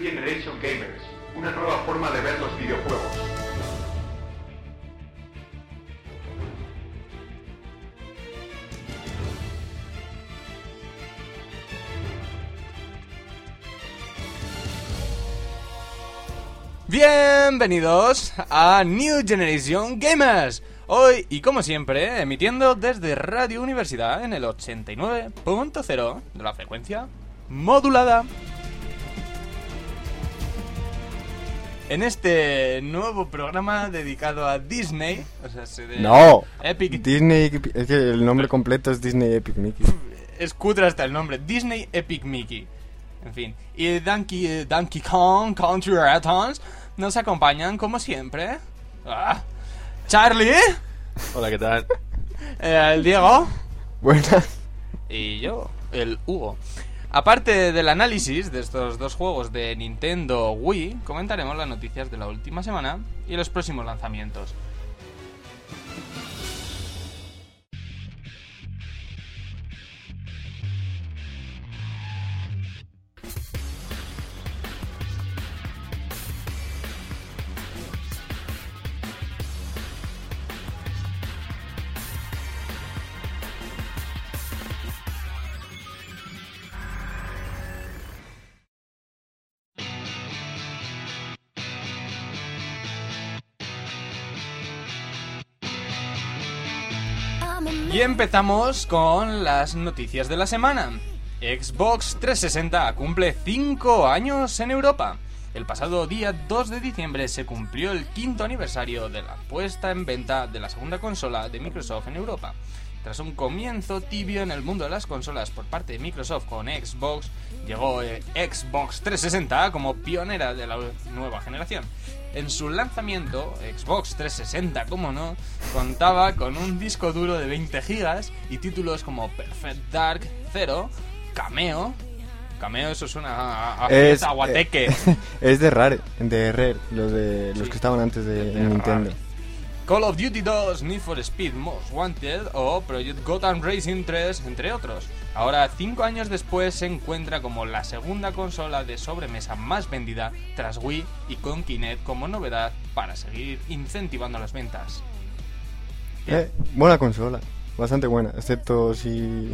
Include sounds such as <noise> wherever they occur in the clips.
Generation Gamers, una nueva forma de ver los videojuegos. Bienvenidos a New Generation Gamers. Hoy y como siempre, emitiendo desde Radio Universidad en el 89.0 de la frecuencia modulada. En este nuevo programa dedicado a Disney, o sea, se de No. Epic Disney, es que el nombre completo es Disney Epic Mickey. es cutre hasta el nombre, Disney Epic Mickey. En fin, y Donkey, eh, Donkey Kong Country Returns nos acompañan como siempre. Ah, Charlie, Hola, ¿qué tal? eh, el Diego Buenas. y yo, el Hugo. Aparte del análisis de estos dos juegos de Nintendo Wii, comentaremos las noticias de la última semana y los próximos lanzamientos. Y empezamos con las noticias de la semana. Xbox 360 cumple 5 años en Europa. El pasado día 2 de diciembre se cumplió el quinto aniversario de la puesta en venta de la segunda consola de Microsoft en Europa. Tras un comienzo tibio en el mundo de las consolas por parte de Microsoft con Xbox, llegó eh, Xbox 360 como pionera de la nueva generación. En su lanzamiento, Xbox 360, como no, contaba con un disco duro de 20 GB y títulos como Perfect Dark Zero, Cameo. Cameo, eso suena a, a, Es, a guateque. eh, <laughs> es de Rare, de Rare, los, de, los Sí. que estaban antes de, De Nintendo. Rare. Call of Duty 2, Need for Speed Most Wanted o Project Gotham Racing 3, entre otros. Ahora, cinco años después, se encuentra como la segunda consola de sobremesa más vendida tras Wii y con Kinect como novedad para seguir incentivando las ventas. Eh, buena consola, bastante buena, excepto si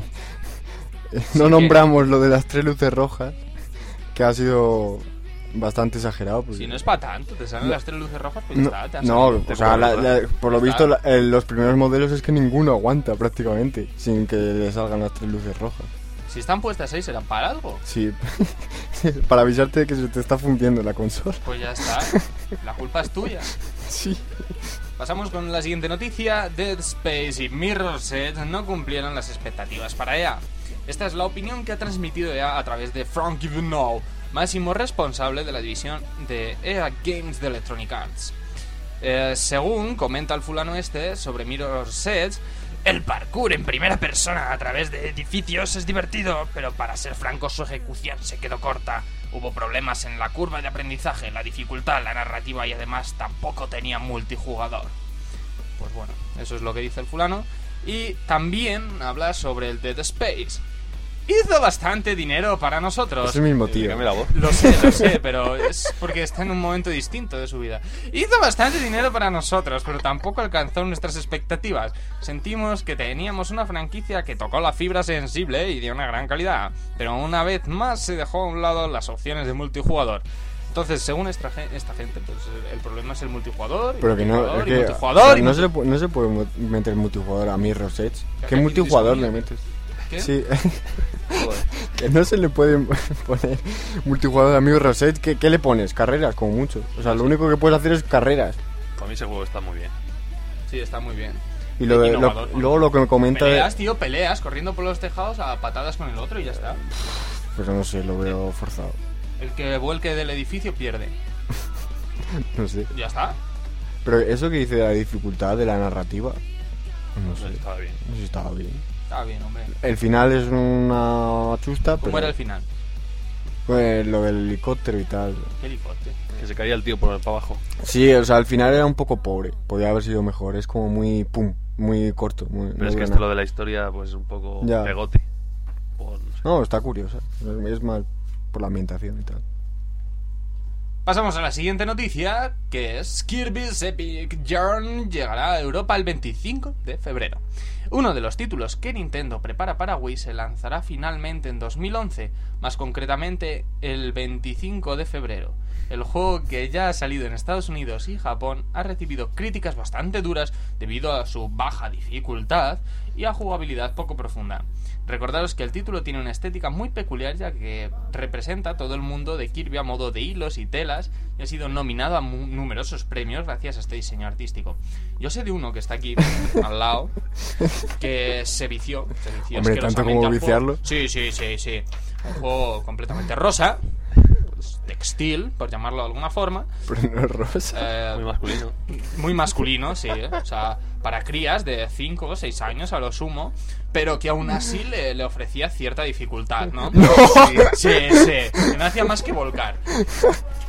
<laughs> no nombramos lo de las tres luces rojas, que ha sido bastante exagerado. porque- Si no es para tanto, te salen No. las tres luces rojas, pues ya No, está, te no, salido. o sea, la- la- por lo Ya visto la- eh, los primeros modelos es que ninguno aguanta prácticamente sin que le salgan las tres luces rojas. Si están puestas ahí, serán para algo. Sí, <laughs> para avisarte de que se te está fundiendo la consola. Pues ya está, la culpa es tuya. <laughs> Sí. Pasamos con la siguiente noticia. Dead Space y Mirror's Edge no cumplieron las expectativas para EA. Esta es la opinión que ha transmitido EA a través de Frank Know, máximo responsable de la división de EA Games de Electronic Arts. Eh, según comenta el fulano este sobre Mirror's Edge, el parkour en primera persona a través de edificios es divertido, pero para ser franco su ejecución se quedó corta. Hubo problemas en la curva de aprendizaje, la dificultad, la narrativa y además tampoco tenía multijugador. Pues bueno, eso es lo que dice el fulano. Y también habla sobre el Dead Space. Hizo bastante dinero para nosotros. Es el mismo tío. Voz. Lo sé, lo sé, <laughs> pero es porque está en un momento distinto de su vida. Hizo bastante dinero para nosotros, pero tampoco alcanzó nuestras expectativas. Sentimos que teníamos una franquicia que tocó la fibra sensible y de una gran calidad, pero una vez más se dejó a un lado las opciones de multijugador. Entonces, según esta, esta gente, pues el problema es el multijugador. Pero que no, es que, multijugador, o sea, no, se le, no se puede meter multijugador a Mirror's Edge. ¿Qué multijugador le metes? ¿Qué? Sí. <laughs> que no se le puede poner multijugador a Mirror's Edge. ¿Qué, ¿Qué le pones? Carreras, como mucho. O sea, lo único que puedes hacer es carreras. Para mí ese juego está muy bien. Sí, está muy bien. Y lo de- lo- luego lo que me comenta... de- Peleas, tío, peleas, corriendo por los tejados a patadas con el otro y ya está. Pues no sé, lo veo forzado. El que vuelque del edificio pierde. <laughs> No sé. Ya está. Pero eso que dice de la dificultad de la narrativa... No No sé. estaba bien. No sé si estaba bien. Está bien, hombre. El final es una chusta, ¿Cómo pero... era el final? Pues lo del helicóptero y tal. Qué helicóptero. Que se caía el tío por para abajo. Sí, o sea, al final era un poco pobre. Podía haber sido mejor. Es como muy pum, muy corto. Muy, Pero no es que esto lo de la historia, pues un poco Ya. pegote. Por, no sé. No, está curiosa. Es más por la ambientación y tal. Pasamos a la siguiente noticia, que es Kirby's Epic Yarn llegará a Europa el 25 de febrero. Uno de los títulos que Nintendo prepara para Wii se lanzará finalmente en 2011, más concretamente el 25 de febrero. El juego que ya ha salido en Estados Unidos y Japón ha recibido críticas bastante duras debido a su baja dificultad y a jugabilidad poco profunda. Recordaros que el título tiene una estética muy peculiar ya que representa todo el mundo de Kirby a modo de hilos y telas y ha sido nominado a numerosos premios gracias a este diseño artístico. Yo sé de uno que está aquí <laughs> al lado que se vició, se vició Hombre, tanto como viciarlo. Sí, sí, sí, sí. Un juego completamente rosa, textil, por llamarlo de alguna forma. Pero no es rosa. eh, Muy masculino. muy masculino, sí, ¿eh? o sea, para crías de 5 o 6 años a lo sumo, pero que aún así le, le ofrecía cierta dificultad, ¿no? <laughs> Sí, sí, que no hacía más que volcar.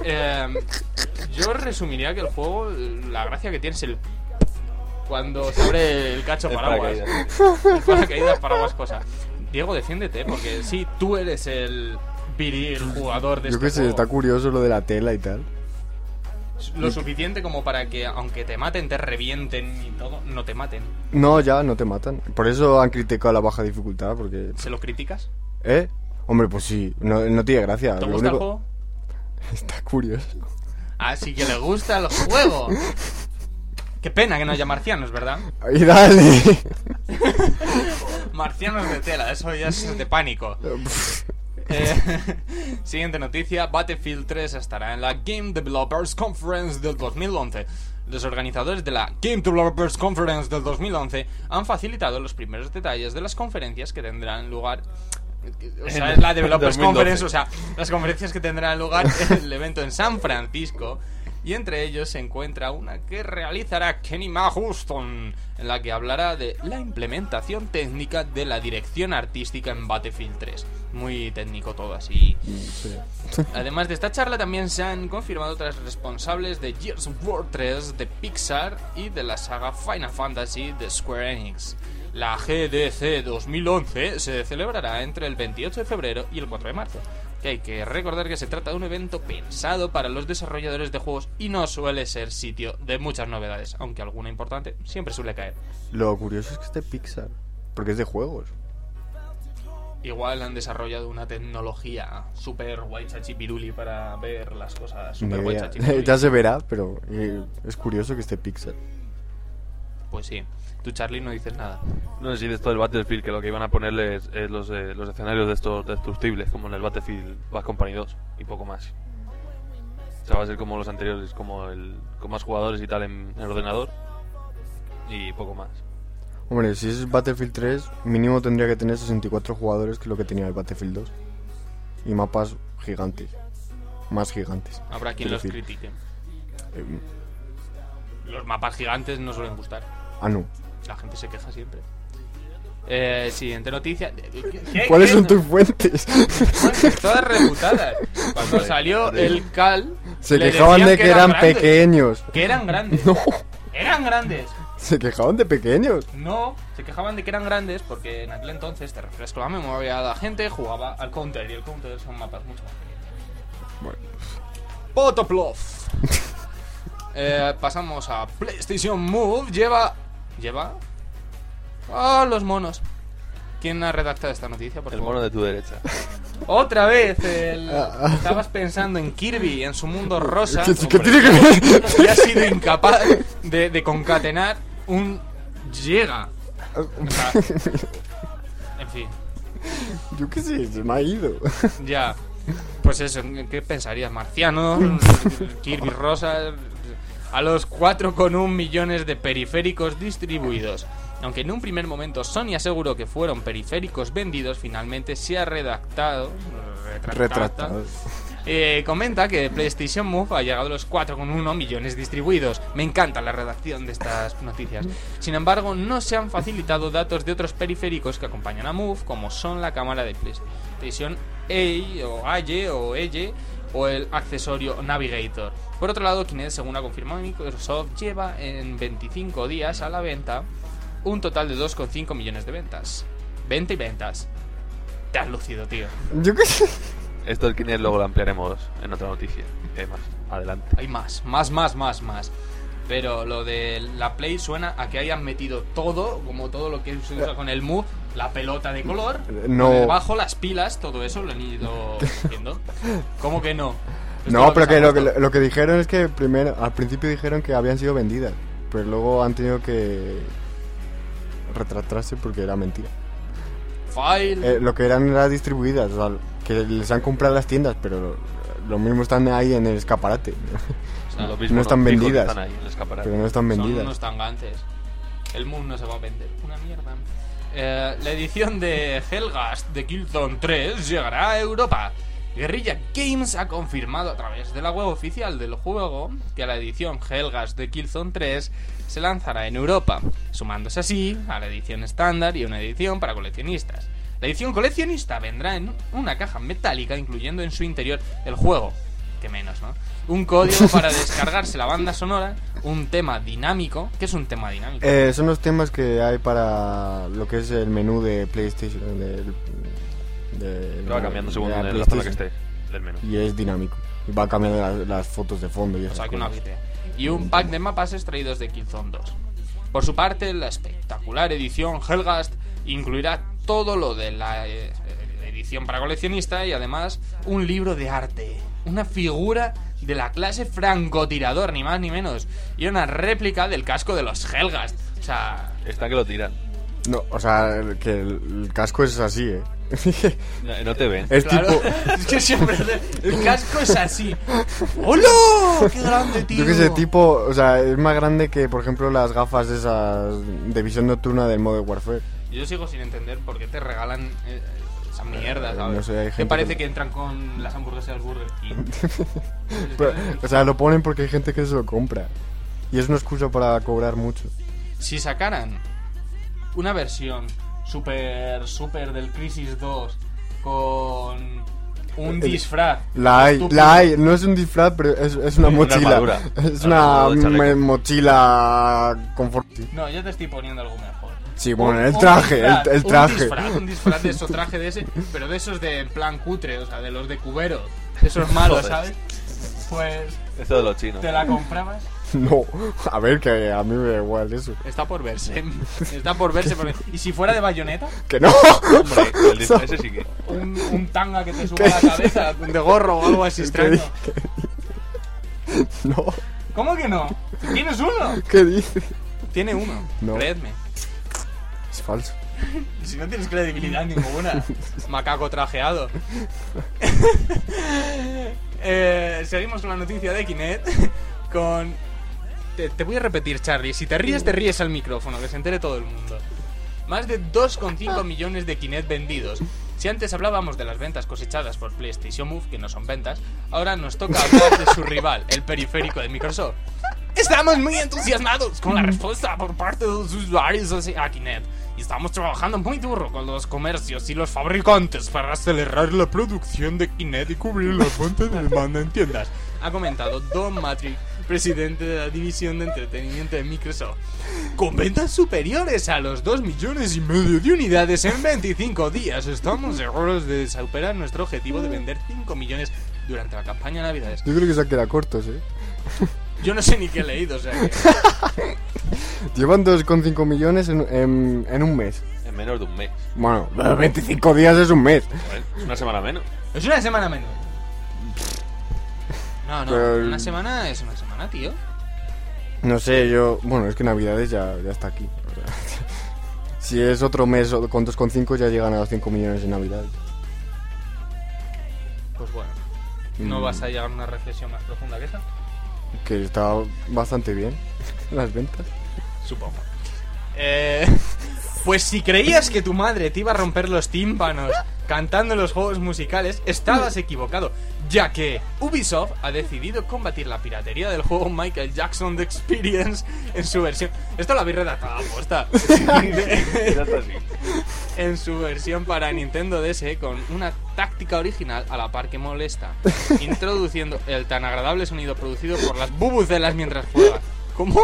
Eh, yo resumiría que el juego, la gracia que tiene es el... Cuando se abre el cacho El paraguas. paracaídas. El paracaídas, paraguas, cosa. Diego, defiéndete, porque sí, tú eres el viril jugador de Yo este qué sé, juego. está curioso lo de la tela y tal. Lo suficiente como para que, aunque te maten, te revienten y todo, no te maten. No, ya, no te matan. Por eso han criticado la baja dificultad, porque... ¿Se lo criticas? ¿Eh? Hombre, pues sí, no, no tiene gracia. ¿Te Lo gusta el único- juego? <laughs> Está curioso. Así que le gusta el juego. <laughs> Qué pena que no haya marcianos, ¿verdad? ¡Ahí dale! <laughs> Marcianos de tela, eso ya es de pánico. Eh, <laughs> siguiente noticia, Battlefield 3 estará en la Game Developers Conference del 2011. Los organizadores de la Game Developers Conference del 2011 han facilitado los primeros detalles de las conferencias que tendrán lugar. O sea, es la Developers 2012. Conference, o sea, las conferencias que tendrán lugar en el evento en San Francisco. Y entre ellos se encuentra una que realizará Kenny Ma Houston, en la que hablará de la implementación técnica de la dirección artística en Battlefield 3. Muy técnico todo así. Sí. Además de esta charla también se han confirmado otras responsables de Gears of War 3, de Pixar y de la saga Final Fantasy de Square Enix. La GDC 2011 se celebrará entre el 28 de febrero y el 4 de marzo. Que hay que recordar que se trata de un evento pensado para los desarrolladores de juegos y no suele ser sitio de muchas novedades, aunque alguna importante siempre suele caer. Lo curioso es que este Pixar, porque es de juegos. Igual han desarrollado una tecnología super guay chachipiruli para ver las cosas super guay <laughs> ya se verá, pero eh, es curioso que esté Pixar. Pues sí. Tú, Charlie, no dices nada. No sé si de esto del Battlefield, que lo que iban a ponerles es los, eh, los escenarios de estos destructibles, como en el Battlefield Bad Company 2 y poco más. O sea, va a ser como los anteriores, como el con más jugadores y tal en el ordenador y poco más. Hombre, si es Battlefield 3, mínimo tendría que tener 64 jugadores que es lo que tenía el Battlefield 2. Y mapas gigantes. Más gigantes. Habrá quien los decir, critique. eh, Los mapas gigantes no suelen gustar. ah, no. La gente se queja siempre. Eh, siguiente noticia. ¿Qué- ¿Cuáles qué? son tus fuentes? Todas reputadas. Cuando salió el CAL. Se quejaban de que eran pequeños. Que eran grandes. No, Eran grandes. se quejaban de pequeños. No, se quejaban de que eran grandes porque en aquel entonces, te refresco la memoria, la gente jugaba al Counter y el Counter son mapas mucho más pequeños. Bueno. Potoplov. <laughs> Eh, pasamos a PlayStation Move. Lleva. ¿Lleva? Ah, los monos. ¿Quién ha redactado esta noticia? Por El favor? mono de tu derecha. Otra vez. el- <laughs> Ah. Estabas pensando en Kirby, en su mundo rosa. ¿Qué, tiene que ver? Y has sido incapaz de, de concatenar un llega. O sea, en fin, Yo qué sé, se me ha ido. ya. Pues eso, ¿qué pensarías? Marcianos, <laughs> Kirby Rosa, a los 4,1 millones de periféricos distribuidos. Aunque en un primer momento Sony aseguró que fueron periféricos vendidos, finalmente se ha redactado, retractado, Retratado. eh, comenta que PlayStation Move ha llegado a los 4,1 millones distribuidos. Me encanta la redacción de estas noticias. Sin embargo, no se han facilitado datos de otros periféricos que acompañan a Move, como son la cámara de PlayStation A o AY o EYE o el accesorio Navigator. Por otro lado, Kinect, según ha confirmado Microsoft, lleva en 25 días a la venta un total de 2,5 millones de ventas. Venta y ventas. Te has lucido, tío. Yo qué sé. Esto del Kinect luego lo ampliaremos en otra noticia. Hay más. Adelante. Hay más, más, más, más, más. Pero lo de la Play suena a que hayan metido todo, como todo lo que se usa con el Move, la pelota de color, No. debajo las pilas, todo eso lo han ido haciendo. <laughs> ¿Cómo que no? Esto No, pero que lo, que lo que dijeron es que primero, al principio dijeron que habían sido vendidas, pero luego han tenido que retratarse porque era mentira. File. Eh, lo que eran era distribuidas, o sea, que les han comprado las tiendas, pero lo mismo están ahí en el escaparate, <laughs> sea, Lo mismo no están vendidas. Están ahí pero no están Son vendidas. unos tangantes. El Moon no se va a vender. Una mierda. Eh, la edición de Hellgast de Killzone 3 llegará a Europa. Guerrilla Games ha confirmado a través de la web oficial del juego que la edición Hellgast de Killzone 3 se lanzará en Europa, sumándose así a la edición estándar y una edición para coleccionistas. La edición coleccionista vendrá en una caja metálica incluyendo en su interior el juego, que menos, ¿no? Un código para descargarse la banda sonora, un tema dinámico, ¿qué es un tema dinámico? Eh, son los temas que hay para lo que es el menú de PlayStation. del- de, Va cambiando según en la zona que esté del menú. Y es dinámico. Y va cambiando las, las fotos de fondo y O sea, que una. Y un pack de mapas extraídos de Killzone 2. Por su parte, la espectacular edición Hellgast incluirá todo lo de la eh, edición para coleccionista y además un libro de arte, una figura de la clase francotirador, ni más ni menos, y una réplica del casco de los Hellgast. O sea, Está que lo tiran. No, o sea, que el, el casco es así, ¿eh? No no te ven. es claro, tipo... <laughs> es que siempre el casco es así. ¡Hola! ¡Qué grande, tío! Yo que sé, tipo, o sea, es más grande que, por ejemplo, las gafas esas de visión nocturna del Modern Warfare. Yo sigo sin entender por qué te regalan eh, esa mierda, ¿sabes? no sé, hay que parece que- que... entran con las hamburguesas del Burger King. <laughs> Pero, o sea, lo ponen porque hay gente que se lo compra. Y es una excusa para cobrar mucho. si sacaran una versión super, super del Crisis 2 con un Eh, disfraz. La hay, estúpido, la hay, no es un disfraz, pero es, es una <laughs> mochila. es Una mochila confort. No, yo te estoy poniendo algo mejor. Sí, bueno, el traje, el- disfraz, el Un traje. disfraz, un disfraz de esos traje de ese, pero de esos de plan cutre, o sea, de los de cubero, de esos malos. ¿sabes? Pues Esto de los chinos. te la comprabas. <laughs> No, a ver, que a mí me da igual eso. Está por verse. <laughs> Está por verse. porque- ¿Y si fuera de bayoneta? Que no. Hombre, el <laughs> disfraz ese sí que. Un, un tanga que te suba a la cabeza de gorro o algo así extraño. No, ¿Cómo que no? ¿Tienes uno? ¿qué dice? Tiene uno. No. Creedme. Falso. Si no tienes credibilidad ninguna. <laughs> Macaco trajeado. <laughs> Eh, seguimos con la noticia de Kinect. Con. Te, te voy a repetir, Charlie. Si te ríes, te ríes al micrófono, que se entere todo el mundo. Más de 2,5 millones de Kinect vendidos. Si antes hablábamos de las ventas cosechadas por PlayStation Move, que no son ventas, ahora nos toca hablar de su rival, el periférico de Microsoft. Estamos muy entusiasmados con la respuesta por parte de los usuarios a Kinect y estamos trabajando muy duro con los comercios y los fabricantes para acelerar la producción de Kinect y cubrir la fuente de demanda en tiendas. Ha comentado Don Matrix, presidente de la división de entretenimiento de Microsoft. Con ventas superiores a los 2 millones y medio de unidades en 25 días, estamos seguros de superar nuestro objetivo de vender 5 millones durante la campaña de Navidades. Yo creo que se han quedado cortos, ¿eh? Yo no sé ni qué he leído, o sea que... <laughs> <laughs> Llevan 2,5 millones en, en, en un mes. En menos de un mes. Bueno, 25 días es un mes. Es una semana menos. Es una semana menos. No, no, Pero- una semana es una semana, tío. No sé, yo... Bueno, es que Navidades ya, ya está aquí. o sea, <laughs> si es otro mes con 2,5 ya llegan a los 5 millones en Navidades. Pues bueno, ¿no Mm. vas a llegar a una reflexión más profunda que esa? Que está bastante bien <laughs> las ventas. Supongo. Eh, <laughs> pues si creías que tu madre te iba a romper los tímpanos cantando los juegos musicales, estabas equivocado, ya que Ubisoft ha decidido combatir la piratería del juego Michael Jackson The Experience en su versión. Esto lo habéis redactado está <laughs> <laughs> en su versión para Nintendo DS con una táctica original a la par que molesta, introduciendo el tan agradable sonido producido por las bubucelas mientras juega. ¿Cómo?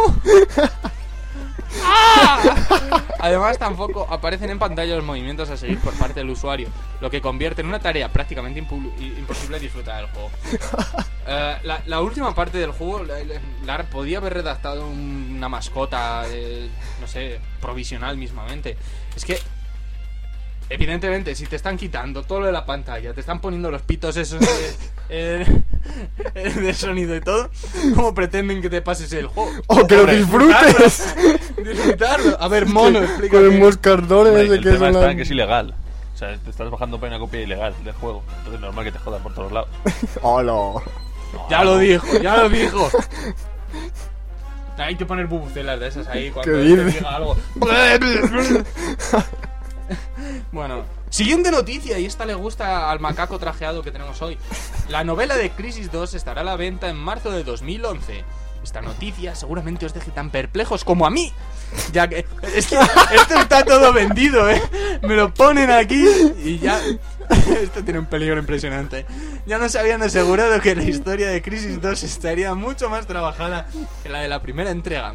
¡Ah! <laughs> Además, tampoco aparecen en pantalla los movimientos a seguir por parte del usuario, lo que convierte en una tarea prácticamente imposible disfrutar del juego. <laughs> Eh, la, la última parte del juego, la, la- Lara podía haber redactado un- una mascota, eh, no sé, provisional mismamente. Es que, evidentemente, si te están quitando todo lo de la pantalla, te están poniendo los pitos esos de, eh, <laughs> <laughs> de sonido y todo, ¿cómo pretenden que te pases el juego? ¡Oh, que lo Hombre, disfrutes! Disfrutarlo. A ver, <laughs> mono, Con el moscardón ese el que tema es está una... en que es ilegal. O sea, te estás bajando para una copia ilegal del juego. Entonces es normal que te jodan por todos lados. <laughs> ¡Hola! Ya lo dijo, ya lo dijo. Hay que poner bubucelas de esas ahí cuando ¿Qué te dices? diga algo. bueno, siguiente noticia, y esta le gusta al macaco trajeado que tenemos hoy. La novela de Crisis 2 estará a la venta en marzo de 2011. Esta noticia seguramente os deje tan perplejos como a mí. Ya que es que esto está todo vendido, ¿eh? Me lo ponen aquí y ya. Esto tiene un peligro impresionante. Ya nos habían asegurado que la historia de Crisis 2 estaría mucho más trabajada que la de la primera entrega.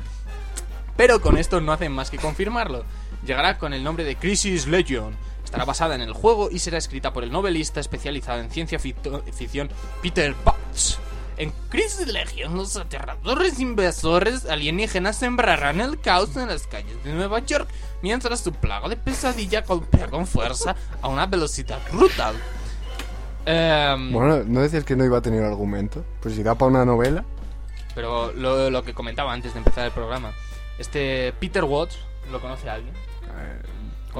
Pero con esto no hacen más que confirmarlo. Llegará con el nombre de Crisis Legion. Estará basada en el juego y será escrita por el novelista especializado en ciencia ficción Peter Potts. En Crisis Legion, los aterradores invasores alienígenas sembrarán el caos en las calles de Nueva York mientras su plaga de pesadilla golpea con fuerza a una velocidad brutal. Em, Bueno, ¿no decías que no iba a tener argumento? Pues si da para una novela. Pero lo, lo que comentaba antes de empezar el programa, este Peter Watts, ¿lo conoce alguien?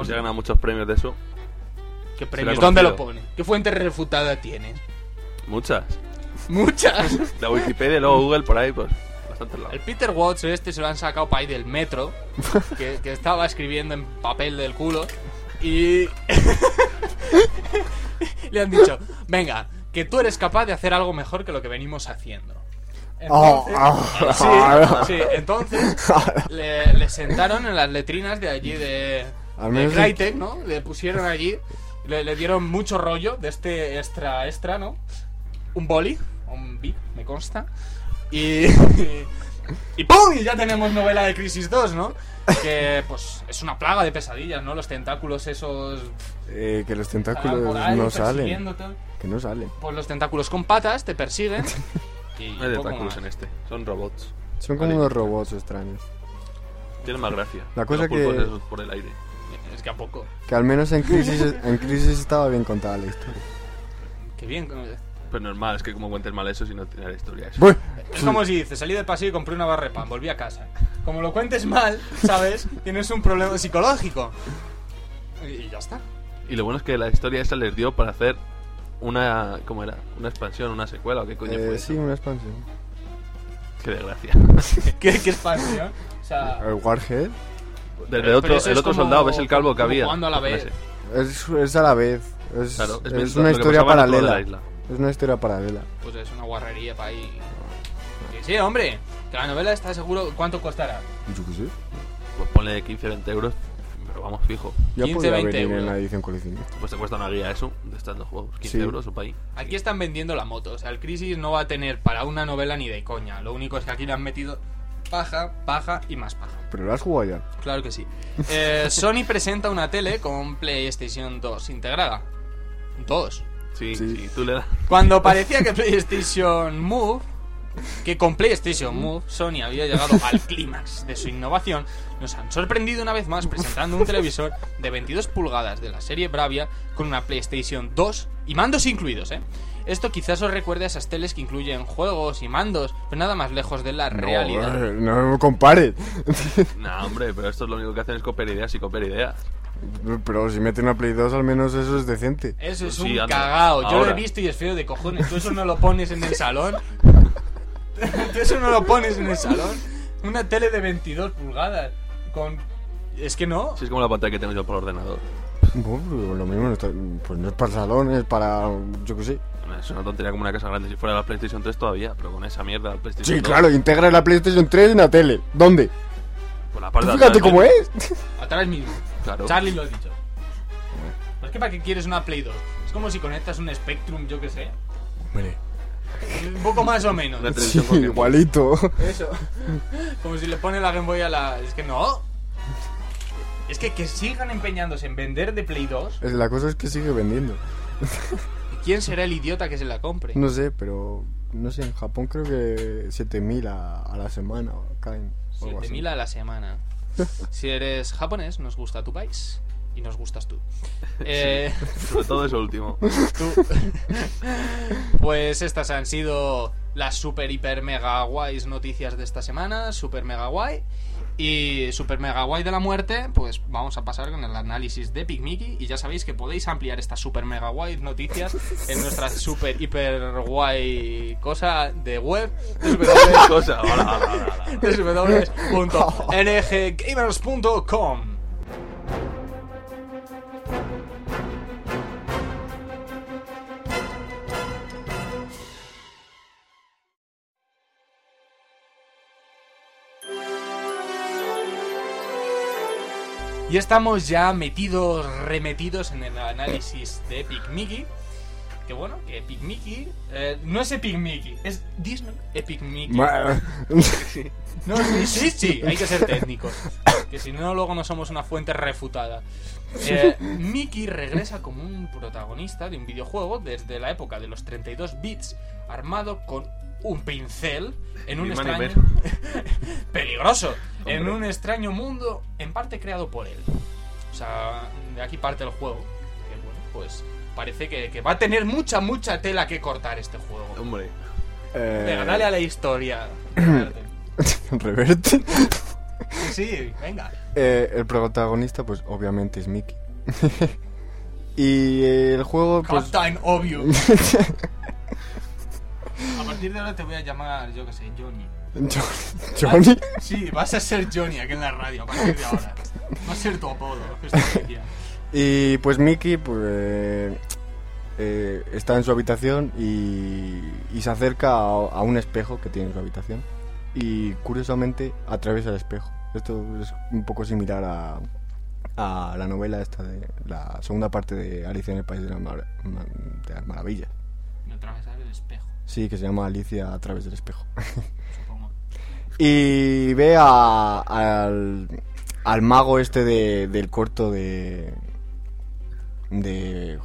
Se gana muchos premios de eso. ¿Qué premios? ¿Dónde lo pone? ¿Qué fuente refutada tiene? Muchas. Muchas. <laughs> La Wikipedia y luego Google por ahí, pues. Bastante lado. El Peter Watts este se lo han sacado para ahí del metro, <laughs> que, que estaba escribiendo en papel del culo, y <laughs> le han dicho, venga, que tú eres capaz de hacer algo mejor que lo que venimos haciendo. Oh, Entonces, ah. sí, sí, entonces le, le sentaron en las letrinas de allí de, Al de menos Crytek, ¿no? Le pusieron allí, le, le dieron mucho rollo de este extra extra, ¿no? Un boli, un bit, me consta. Y, y ¡pum! Y ya tenemos novela de Crisis 2, ¿no? Que pues es una plaga de pesadillas, ¿no? Los tentáculos esos Eh, que los tentáculos ahí no salen. Que no salen. Pues los tentáculos con patas te persiguen. Y <laughs> No hay tentáculos en este. Son robots. Son como Vale. unos robots extraños. Tienen más gracia. La cosa que- por el aire. Es que a poco. Que al menos en Crisis, en crisis estaba bien contada la historia. Qué bien. Pues normal, es que como cuentes mal eso si no tiene la historia. Eso. Es como si dices, salí del paseo y compré una barra de pan, volví a casa. Como lo cuentes mal, ¿sabes? Tienes un problema psicológico. Y ya está. Y lo bueno es que la historia esa les dio para hacer una. ¿Cómo era? Una expansión, una secuela o qué coño eh, fue sí, eso? una expansión. Qué desgracia. <laughs> ¿Qué, qué expansión? O sea, El Warhead Desde otro, el es otro como- soldado, ves el calvo que había. jugando a la vez. es, es a la vez. Es, Claro, es, es mientras- una historia paralela. Es una historia paralela. pues es una guarrería para ahí. Sí, sí, hombre. Que la novela está seguro. ¿Cuánto costará? Yo qué sé. Pues ponle 15-20 euros, pero vamos fijo. Ya 15, podría 20 venir en euros. la edición coleccionista. Pues te cuesta una guía eso, de estos dos juegos. 15 Sí. euros o para ahí. Aquí están vendiendo la moto. O sea, el Crisis no va a tener para una novela ni de coña. Lo único es que aquí le han metido paja, paja y más paja. Pero lo has jugado ya. Claro que sí. Eh, <laughs> Sony presenta una tele con PlayStation 2 integrada. 2. Sí, Sí. sí, tú le das. Cuando <laughs> parecía que PlayStation Move, que con PlayStation Move Sony había llegado al clímax de su innovación, nos han sorprendido una vez más presentando un televisor de 22 pulgadas de la serie Bravia con una PlayStation 2 y mandos incluidos, ¿eh? Esto quizás os recuerde a esas teles que incluyen juegos y mandos, pero nada más lejos de la realidad. No, no me compares. <laughs> No, hombre, pero esto es lo único que hacen es copiar ideas y copiar ideas. Pero si meten una Play 2, al menos eso es decente. Eso es Pues sí, un anda. cagao. Yo lo he visto y es feo de cojones. Tú eso no lo pones en el salón. <laughs> Tú eso no lo pones en el salón. Una tele de 22 pulgadas. Con. Es que no. Si es como la pantalla que tengo yo por ordenador. Bueno, pero lo mismo, no está- pues no es para el salón, es para. Yo qué sé. Es una tontería como una casa grande. Si fuera la PlayStation 3 todavía, pero con esa mierda la PlayStation Sí, 2, claro, integra la PlayStation 3 en la tele. ¿Dónde? Por la parte de Fíjate cómo es. Atrás mismo. Claro. Charlie lo ha dicho. Pues que para qué quieres una Play 2. Es como si conectas un Spectrum, yo que sé. Hombre. Un poco más o menos. Sí, igualito. Eso. Como si le pone la Game Boy a la. Es que no. Es que que sigan empeñándose en vender de Play 2, Es- La cosa es que sigue vendiendo. ¿Quién será el idiota que se la compre? No sé, pero no sé, en Japón creo que 7000 a, a la semana caen. o algo así. 7000 a la semana. <laughs> Si eres japonés, nos gusta tu país. Y nos gustas tú. Eh, Sobre todo eso último. <laughs> tú. Pues estas han sido las super, hiper, mega guays noticias de esta semana. Super, mega guay. Y super, mega guay de la muerte, pues vamos a pasar con el análisis de Mickey. Y ya sabéis que podéis ampliar estas super, mega guay noticias en nuestra <laughs> super, hiper guay cosa de web. <laughs> Cosa. Www.nggamers.com <laughs> Y estamos ya metidos, remetidos en el análisis de Epic Mickey. Que bueno, que Epic Mickey eh, no es Epic Mickey, es Disney Epic Mickey. <laughs> No, sí, sí, sí, hay que ser técnicos. Que si no, luego no somos una fuente refutada. Eh, Mickey regresa como un protagonista de un videojuego desde la época de los 32 bits, armado con un pincel en un extraño. <laughs> peligroso. En un extraño mundo, en parte creado por él. O sea, de aquí parte el juego. Que bueno, pues parece que, que va a tener mucha, mucha tela que cortar este juego. Hombre. eh, Venga, dale a la historia. Reverte. <laughs> Sí, venga. Eh, el protagonista, pues obviamente es Mickey. <laughs> y eh, el juego, pues. Captain Obvio. A partir de ahora te voy a llamar, yo que sé, Johnny. Jo- <laughs> Johnny. Sí, vas a ser Johnny aquí en la radio a partir de ahora. Va a ser tu apodo. Y pues Mickey, pues. eh, está en su habitación y, y se acerca a, a un espejo que tiene en su habitación. Y curiosamente atraviesa el espejo. Esto es un poco similar a, a la novela esta de la segunda parte de Alicia en el País de, las Mar- de las Maravillas. Atravesar el espejo, Sí, que se llama Alicia a través del espejo. <laughs> supongo. Y ve a- al, al mago este de, del corto de... de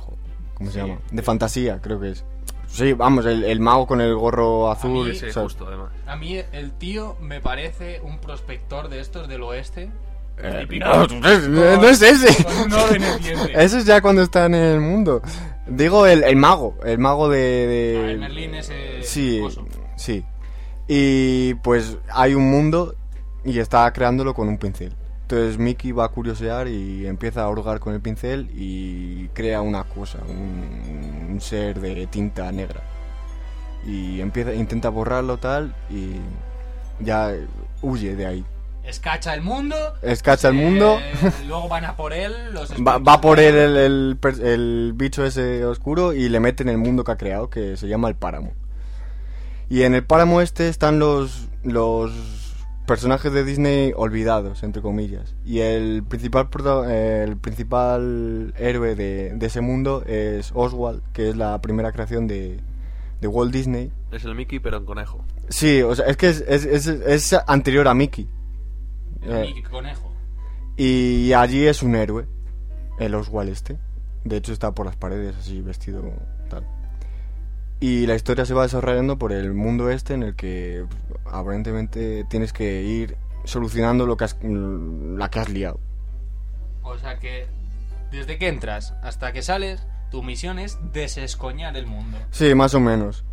¿Cómo se Sí. llama? De fantasía, creo que es. Sí, vamos, el, el mago con el gorro azul. mí- Sí, o sea, justo, además. A mí el tío me parece un prospector de estos del oeste. <laughs> eh, no, no es, no es ese. Diente. <laughs> Ese es ya cuando está en el mundo. Digo el, el mago, el mago de... de- Ah, el Merlín ese Sí, sí. Y pues hay un mundo y está creándolo con un pincel. Entonces Mickey va a curiosear y empieza a hurgar con el pincel y crea una cosa, un, un ser de tinta negra. Y empieza, intenta borrarlo tal y ya huye de ahí. Escacha el mundo. Escacha el eh, mundo. luego van a por él. Los Va, va por él el, el bicho ese oscuro y le mete en el mundo que ha creado, que se llama el páramo. Y en el páramo este están los, los personajes de Disney olvidados, entre comillas. Y el principal, eh, el principal héroe de, de ese mundo es Oswald, que es la primera creación de, de Walt Disney. Es el Mickey, pero en conejo. Sí, o sea, es que es, es- es- es anterior a Mickey. El Eh, Conejo. Y allí es un héroe, el Oswald este. De hecho está por las paredes así vestido tal. Y la historia se va desarrollando por el mundo este en el que aparentemente tienes que ir solucionando lo que has, la que has liado. O sea que desde que entras hasta que sales, tu misión es desescoñar el mundo. Sí, más o menos.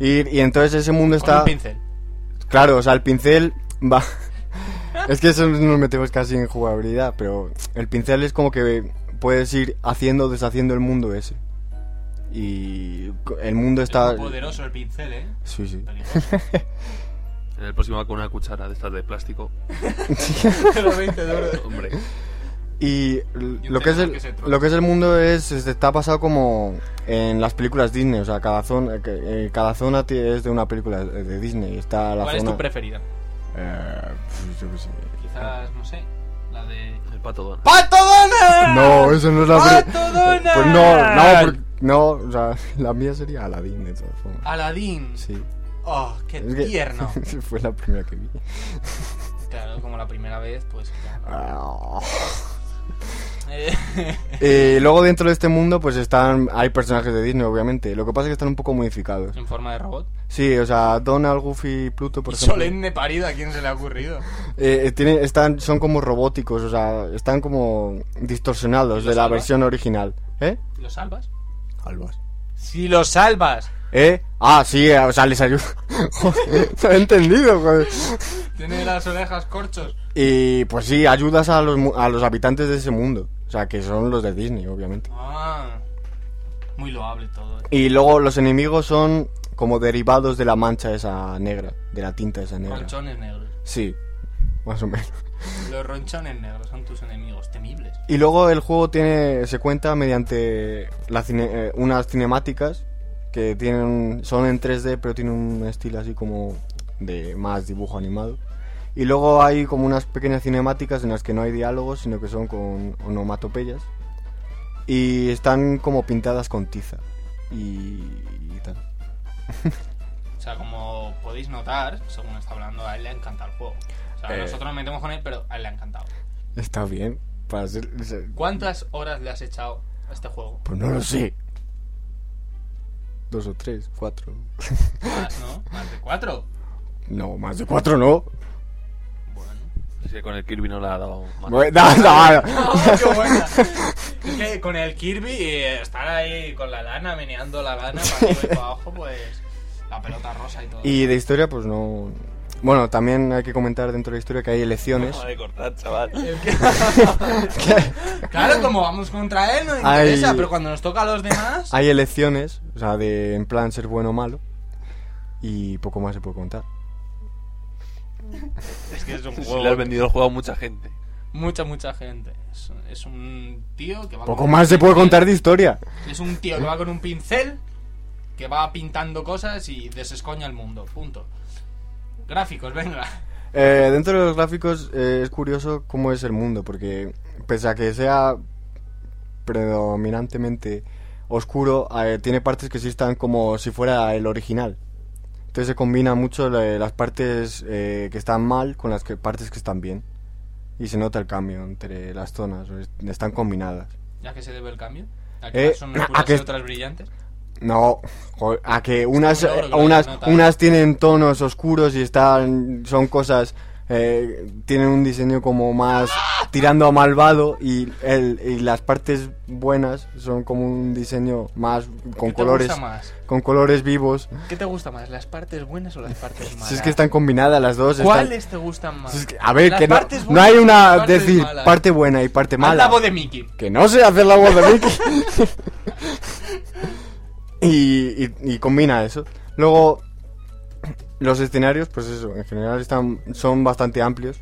Y, y entonces ese mundo Con está... un pincel. Claro, o sea, el pincel va... es que eso nos metemos casi en jugabilidad, pero el pincel es como que puedes ir haciendo, deshaciendo el mundo ese. Y el mundo está... Es muy poderoso el pincel, ¿eh? Sí, sí. <laughs> En el próximo va con una cuchara de estas de plástico. Pero 20 duros. Hombre. Y lo que, es el, que lo que es el mundo es, es- está pasado como en las películas Disney, o sea, cada zona, que- eh, cada zona es de una película de Disney. Está la ¿Cuál es zona... tu preferida? Eh, pues, yo qué sé. Quizás, no sé, la de... El pato Donald. ¡Pato Donald! No, eso no es la ¡Pato Donald! Pues no, no, porque- no, o sea, <laughs> la mía sería Aladdin de todas formas. Aladín. Sí. ¡Oh, qué Es que- tierno! <laughs> Fue la primera que vi. Claro, como la primera vez, pues... claro. Ah, <laughs> Eh, Y luego dentro de este mundo pues están hay personajes de Disney obviamente. Lo que pasa es que están un poco modificados. en forma de robot. Sí, o sea, Donald, Goofy y Pluto por ejemplo. Solemne parido, ¿a quién se le ha ocurrido? eh, eh, tienen, están, son como robóticos, o sea, están como distorsionados ¿Y de la versión original. ¿Eh? ¿Lo salvas? Albas. Si lo salvas. ¿Eh? Ah, sí, eh, o sea, les ayuda. <laughs> Joder, no he entendido, joder. Tiene las orejas corchos. Y pues sí, ayudas a los, mu- a los habitantes de ese mundo. O sea, que son los de Disney, obviamente. Ah. Muy loable todo. eh. Y luego los enemigos son como derivados de la mancha esa negra, de la tinta esa negra. Ronchones negros. Sí, más o menos. Los ronchones negros son tus enemigos temibles. Y luego el juego tiene se cuenta mediante la cine- eh, unas cinemáticas que tienen son en 3D pero tienen un estilo así como de más dibujo animado. Y luego hay como unas pequeñas cinemáticas en las que no hay diálogos, sino que son con onomatopeyas. Y están como pintadas con tiza. Y. <laughs> O sea, como podéis notar, según está hablando, a él le ha encantado el juego. O sea, Eh. nosotros nos metemos con él, pero a él le ha encantado. Está bien. Para ser, ser- ¿Cuántas horas le has echado a este juego? Pues no lo sé. Dos o tres, cuatro. Más, ¿no? <laughs> Más de cuatro. No, más de cuatro no. Bueno. Es que con el Kirby no le ha dado más. Bueno, <laughs> no, no, no. ¡Oh, qué buena! Con el Kirby, eh, estar ahí con la lana, meneando la lana para arriba y para abajo, <laughs> pues la pelota rosa y todo. Y de historia, pues no. Bueno, también hay que comentar dentro de la historia que hay elecciones. de cortar, chaval. <laughs> <laughs> Claro, como vamos contra él, no Hay- interesa, pero cuando nos toca a los demás... Hay elecciones, o sea, de en plan ser bueno o malo. Y poco más se puede contar. Es que es un Si juego... le has vendido el juego a mucha gente. Mucha, mucha gente. Es, es un tío que va Poco con más se puede contar de historia. Es un tío que va con un pincel, que va pintando cosas y desescoña el mundo. Punto. Gráficos, venga. Eh, dentro de los gráficos eh, es curioso cómo es el mundo, porque pese a que sea predominantemente oscuro, eh, tiene partes que sí están como si fuera el original. Entonces se combina mucho la- las partes que están mal con las que, partes que están bien. Y se nota el cambio entre las zonas, es- están combinadas. ¿Ya que se debe el cambio? ¿A que Eh, son a oscuras que- y otras brillantes? No, a que unas, unas, unas tienen tonos oscuros y están, son cosas, eh, tienen un diseño como más tirando a malvado y, el, y las partes buenas son como un diseño más con ¿Qué colores, te gusta más? con colores vivos. ¿Qué te gusta más? ¿Las partes buenas o las partes malas? Si es que están combinadas las dos. están- ¿Cuáles te gustan más? si es que- a ver, Las que no, no hay una decir malas? parte buena y parte Haz mala. la voz de Mickey. Que no sé hacer la voz de Mickey. <laughs> <laughs> y, y, y combina eso. Luego, los escenarios, pues eso, en general están, son bastante amplios.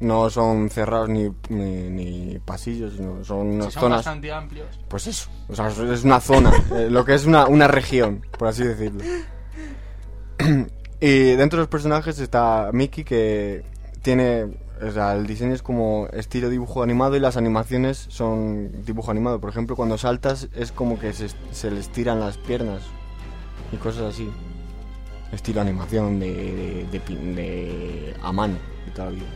No son cerrados ni, ni, ni pasillos, sino son Si unas son zonas. bastante amplios. Pues eso, o sea, es una zona, eh, lo que es una, una región, por así decirlo. y dentro de los personajes está Mickey, que tiene. O sea, el diseño es como estilo dibujo animado y las animaciones son dibujo animado. Por ejemplo, cuando saltas es como que se, se les tiran las piernas y cosas así. Estilo animación de, de, de pin- de- a mano y toda la vida.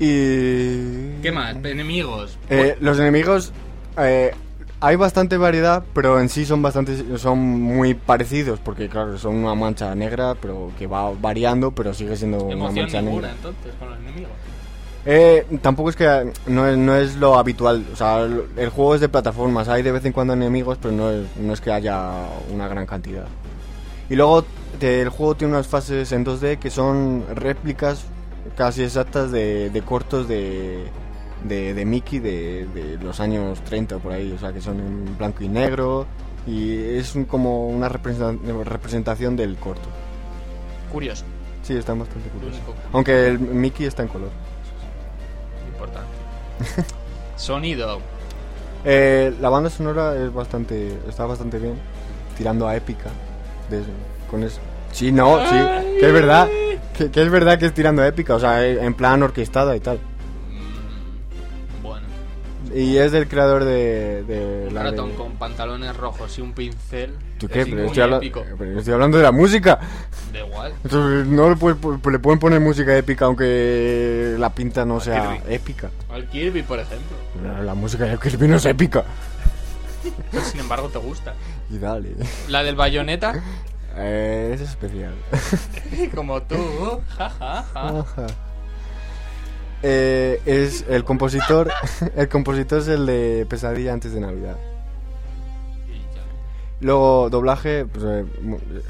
Y. ¿Qué más? Enemigos. Eh, los enemigos eh, hay bastante variedad, pero en sí son bastante son muy parecidos porque claro son una mancha negra, pero que va variando, pero sigue siendo una mancha ninguna, negra. entonces, con los enemigos. Eh, tampoco es que no es, no es lo habitual, o sea, el, juego es de plataformas, hay de vez en cuando enemigos, pero no es, no es que haya una gran cantidad. Y luego te- el juego tiene unas fases en 2D que son réplicas casi exactas de, de cortos de, de, de Mickey de, de los años 30 por ahí, o sea, que son en blanco y negro y es un- como una representa- representación del corto. Curioso. Sí, están bastante curiosos. Aunque el Mickey está en color. Importante. <laughs> Sonido. Eh, la banda sonora es bastante, está bastante bien, tirando a épica. de- con eso. Sí, no, sí, que es verdad, que, que es verdad que es tirando a épica, o sea, en plan orquestada y tal. Y es del creador de, de Un la de- ratón con pantalones rojos y un pincel. ¿Tú es qué? muy Pero estoy, habla- pero estoy hablando de la música. Da igual. Entonces, no le, puedes- le pueden poner música épica aunque la pinta no sea Kirby. épica. Al Kirby, por ejemplo. La, la música de Kirby no es épica. Pero sin embargo te gusta. Y dale. La del bayoneta, Eh, es especial. <laughs> como tú. Ja, ja, ja. Eh, es el compositor. <laughs> El compositor es el de Pesadilla antes de Navidad. Luego, doblaje, pues, eh,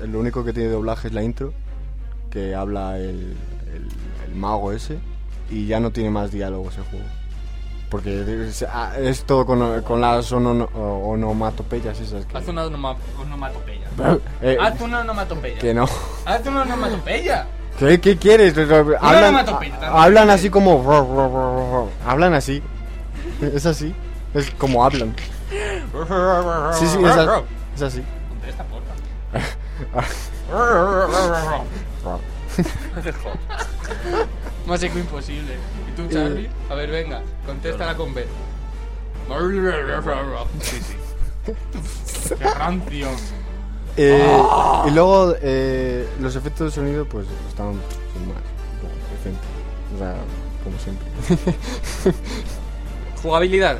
lo único que tiene doblaje es la intro, que habla el, el- el mago ese, y ya no tiene más diálogos el juego. Porque es, ah, es todo con, con las ono- onomatopeyas esas que... Haz una onoma- onomatopeya. <laughs> Eh, Haz una onomatopeya. que no. Haz una onomatopeya. ¿Qué, qué quieres? Hablan, onomatopeya también. hablan así como... Hablan así. Es así. Es como hablan. Sí, sí, es, a- es así. <laughs> Más eco imposible. ¿Y tú, Charlie? A ver, venga, contéstala con B. <laughs> Sí, sí. ¡Qué rancio! Eh, Ah. Y luego eh, los efectos de sonido pues un poco decentes. O sea, como siempre. <laughs> Jugabilidad.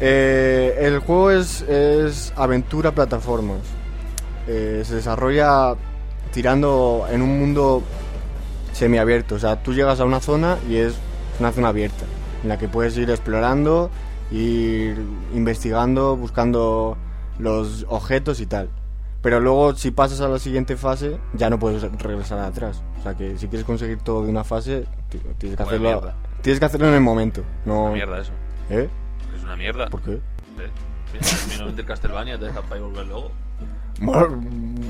Eh, el juego es, es aventura plataformas. Eh, se desarrolla tirando en un mundo semiabierto. O sea, tú llegas a una zona y es una zona abierta, en la que puedes ir explorando, ir investigando, buscando los objetos y tal. Pero luego, si pasas a la siguiente fase, ya no puedes regresar atrás. O sea, que si quieres conseguir todo de una fase, ti- tienes que hacerlo, mierda. tienes que hacerlo en el momento. No, Una mierda eso. ¿Eh? Es una mierda. ¿Por qué? ¿Eh? Mira, Finalmente el Castlevania te dejan para ir volver luego. Bueno,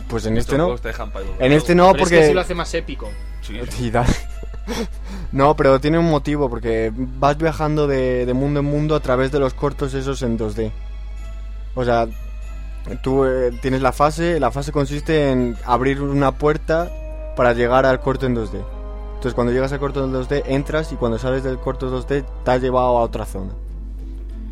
Pues en este no. juegos te dejan para ir volver En este no, Pero es que porque. lo hace más épico. Sí, sí. Sí, <laughs> No, pero tiene un motivo, porque vas viajando de, de mundo en mundo a través de los cortos esos en 2D. O sea, tú eh, tienes la fase, la fase consiste en abrir una puerta para llegar al corto en 2D. Entonces cuando llegas al corto en 2D entras y cuando sales del corto 2D te has llevado a otra zona.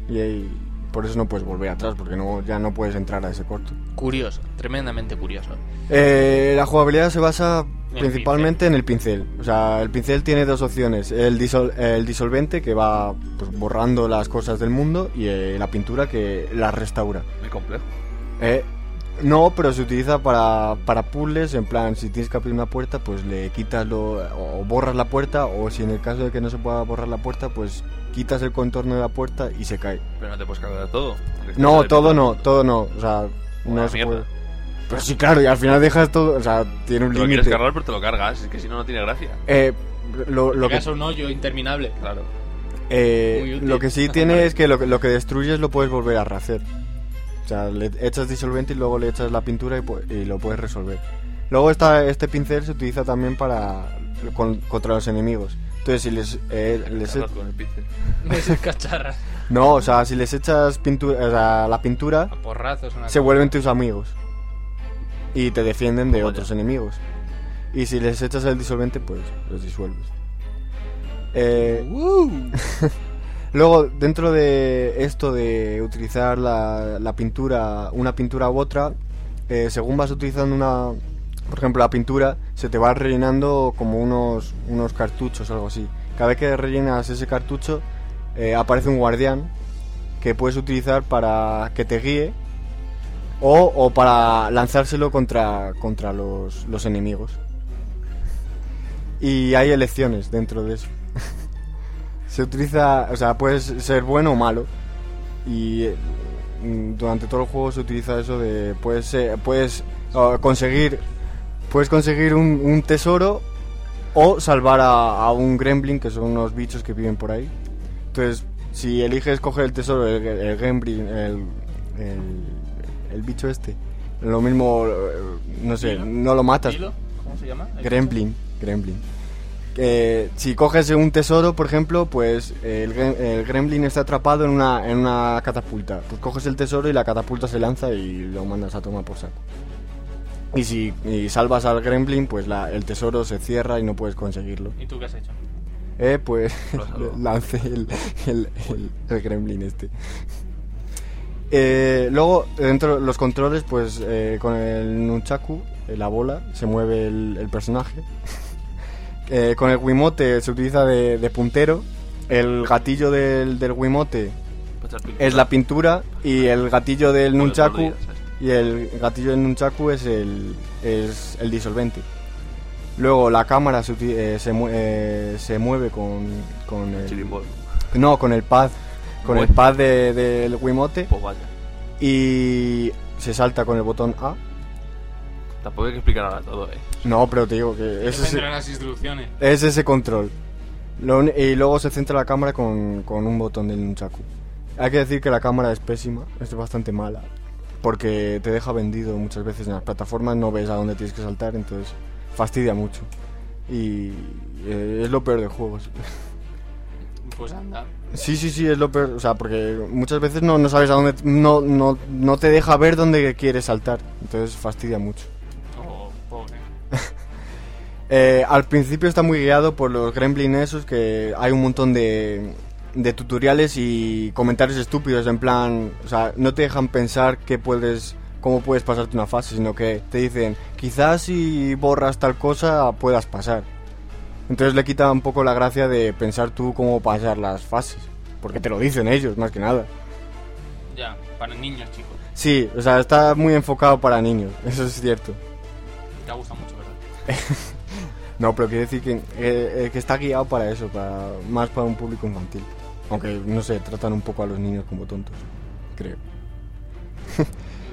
Y, ahí- por eso no puedes volver atrás, porque no, ya no puedes entrar a ese corto. Curioso, tremendamente curioso. Eh, la jugabilidad se basa El principalmente en el pincel. O sea, el pincel tiene dos opciones. El, disol- el disolvente que va pues, borrando las cosas del mundo y eh, la pintura que las restaura. Muy complejo. Eh, no, pero se utiliza para, para puzzles, en plan, si tienes que abrir una puerta, pues le quitas lo, o borras la puerta, o si en el caso de que no se pueda borrar la puerta, pues quitas el contorno de la puerta y se cae. Pero no te puedes cargar todo. No, todo no, todo no. O sea, Una no se mierda. puede. Pero sí, claro, y al final dejas todo, o sea, tiene un Te lo quieres límite. cargar, pero te lo cargas. Es que si no, no tiene gracia. Eh, lo, lo, que, Lo un hoyo interminable. Claro. eh, lo que sí <laughs> tiene es que lo, que lo que destruyes lo puedes volver a rehacer. O sea, le echas disolvente y luego le echas la pintura y, lo puedes resolver. Luego esta, este pincel se utiliza también para con- contra los enemigos. Entonces, si les, eh, les e- Cargas con el pincel. <laughs> Es cacharra. no, o sea, si les echas pintura, o sea, la pintura, A porrazos, una se cosa. vuelven tus amigos y te defienden de otros enemigos. Y si les echas el disolvente, pues los disuelves. Eh, <laughs> Luego, dentro de esto de utilizar la, la pintura, una pintura u otra, eh, según vas utilizando una, por ejemplo, la pintura, se te va rellenando como unos, unos cartuchos algo así. Cada vez que rellenas ese cartucho, eh, aparece un guardián que puedes utilizar para que te guíe o, o para lanzárselo contra, contra los, los enemigos. Y hay elecciones dentro de eso. <laughs> se utiliza, o sea, puedes ser bueno o malo. Y eh, durante todo el juego se utiliza eso de puedes puedes conseguir puedes conseguir un, un tesoro o salvar a, a un gremlin que son unos bichos que viven por ahí. Entonces, si eliges coger el tesoro, el, el gremlin, el, el, el bicho este, lo mismo, eh, no sé, ¿Dilo? no lo matas. ¿Dilo? ¿Cómo se llama? Gremlin, Gremlin. Eh, si coges un tesoro, por ejemplo, pues el, el Gremlin está atrapado en una, en una catapulta. Pues coges el tesoro y la catapulta se lanza y lo mandas a tomar por saco. Y si y salvas al Gremlin, pues la- el tesoro se cierra y no puedes conseguirlo. ¿Y tú qué has hecho? eh, pues <laughs> <laughs> lance el, el, el- el gremlin este. Eh, luego, dentro de los controles, pues eh, con el nunchaku, eh, la bola, se mueve el personaje. <laughs> Eh, con el Wiimote se utiliza de, de puntero. El gatillo del, del Wiimote pintura. es la pintura y el gatillo del nunchaku días, y el gatillo del nunchaku es el es el disolvente. Luego la cámara se, eh, se, eh, se mueve con, con el no con el pad con el pad de- del Wiimote Pues vaya. y se salta con el botón A. Tampoco hay que explicar ahora todo, eh. No, pero te digo que es ese, las instrucciones. es ese control. Lo y luego se centra la cámara con, con un botón del nunchaku. Hay que decir que la cámara es pésima, es bastante mala. Porque te deja vendido muchas veces en las plataformas, no ves a dónde tienes que saltar, entonces fastidia mucho. Y eh, es lo peor de juegos. Pues anda. Sí, sí, sí, es lo peor. O sea, porque muchas veces no, no sabes a dónde. No, no, no te deja ver dónde quieres saltar. Entonces fastidia mucho. Eh, al principio está muy guiado por los gremlin esos que hay un montón de, de tutoriales y comentarios estúpidos en plan, o sea, no te dejan pensar qué puedes, cómo puedes pasarte una fase, sino que te dicen, quizás si borras tal cosa puedas pasar. Entonces le quita un poco la gracia de pensar tú cómo pasar las fases, porque te lo dicen ellos, más que nada. Ya, para niños, chicos. Sí, o sea, está muy enfocado para niños, <laughs> eso es cierto. Te gusta mucho, ¿verdad? <laughs> No, pero quiere decir que, eh, eh, que está guiado para eso, para más para un público infantil. Aunque, no sé, tratan un poco a los niños como tontos, creo. <laughs>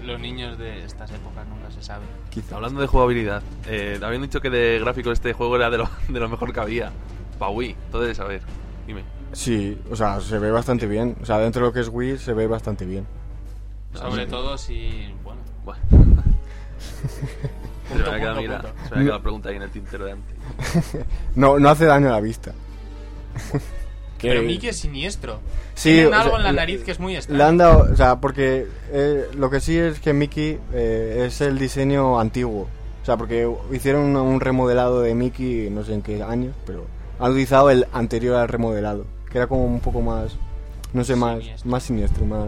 Los niños de estas épocas nunca se sabe. Quizá. Hablando de jugabilidad, eh, habían dicho que de gráfico este juego era de lo, <laughs> de lo mejor que había. Pa' Wii, todo debes saber. Dime. Sí, o sea, se ve bastante bien. O sea, dentro de lo que es Wii se ve bastante bien. Sobre todo si. Bueno. Bueno. <laughs> se Punto, me ha quedado, punto, mira, punto. se me ha quedado la pregunta ahí en el tintero de antes. <laughs> No, no hace daño a la vista. <laughs> Que- Pero Mickey es siniestro. Sí, Tienen o sea, algo en la le- nariz que es muy Le extraño. han dado, o sea, porque eh, lo que sí es que Mickey eh, es el diseño antiguo. O sea, porque hicieron un, un remodelado de Mickey, no sé en qué año, pero han utilizado el anterior al remodelado, que era como un poco más, no sé, más Siniestro. más siniestro, más...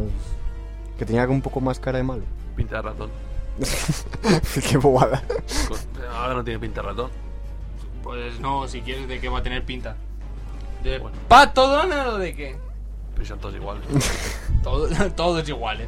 que tenía como un poco más cara de malo. Pinta de ratón. <laughs> qué bobada. Ahora no tiene pinta ratón. Pues no, si quieres, ¿de qué va a tener pinta? ¿De Bueno. pato Donald o de qué? Pero son todos iguales. <laughs> Todo, todo es igual, ¿eh?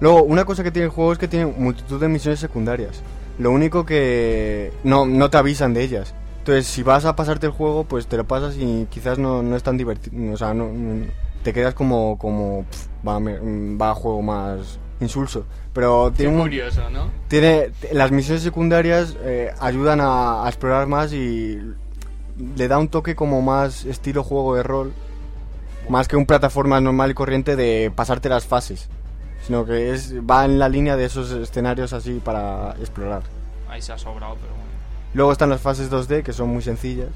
Luego, una cosa que tiene el juego es que tiene multitud de misiones secundarias. Lo único que no, no te avisan de ellas. Entonces, si vas a pasarte el juego, pues te lo pasas y quizás no, no es tan divertido. O sea, no, no- te quedas como, como pf, va, me- va a juego más insulso. Pero tiene, curioso, ¿no? tiene las misiones secundarias eh, ayudan a, a explorar más y le da un toque como más estilo juego de rol. Más que un plataforma normal y corriente de pasarte las fases. Sino que es va en la línea de esos escenarios así para explorar. Ahí se ha sobrado, pero bueno. Luego están las fases 2D que son muy sencillas.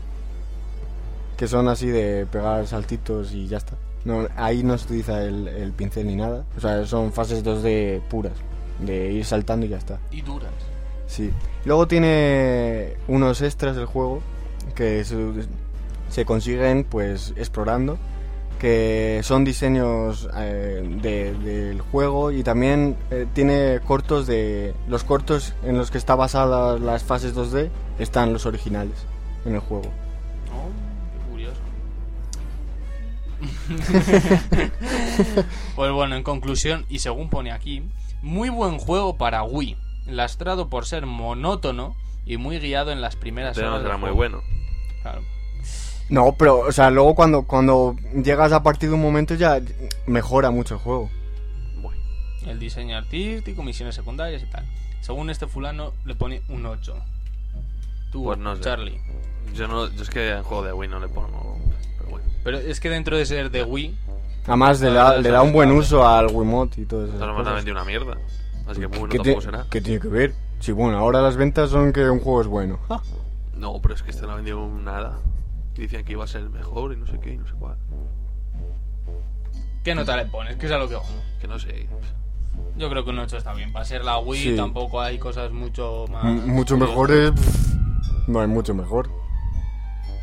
Que son así de pegar saltitos y ya está. No, ahí no se utiliza el, el pincel ni nada. O sea, son fases 2D puras. De ir saltando y ya está. Y duras. Sí. Luego tiene unos extras del juego que se, se consiguen pues explorando, que son diseños eh, de- del juego y también eh, tiene cortos de... Los cortos en los que está basadas las fases 2D están los originales en el juego. <laughs> pues bueno, en conclusión, y según pone aquí, muy buen juego para Wii, lastrado por ser monótono y muy guiado en las primeras Pero no horas será del muy bueno. Claro. No, pero, o sea, luego cuando, cuando llegas a partir de un momento ya mejora mucho el juego. Bueno. El diseño artístico, misiones secundarias y tal. Según este fulano, le pone un 8. Tú, Pues no sé. Charlie. Yo, no, yo es que en juego de Wii no le pongo. Pero bueno. Pero es que dentro de ser de Wii, Además le da, verdad, le da un buen uso al Wiimote y todo eso. Nos van una mierda. Así que muy bueno ¿Qué, tampoco será. qué tiene que ver? Sí, bueno, ahora las ventas son que un juego es bueno. No, pero es que este no ha vendido nada. Decían que iba a ser el mejor y no sé qué y no sé cuál. ¿qué nota le pones? Que es a lo que vamos. Que no sé. Yo creo que un 8 está bien. Para ser la Wii Sí. tampoco hay cosas mucho más... M- mucho curiosas. mejor es... pff, No hay mucho mejor.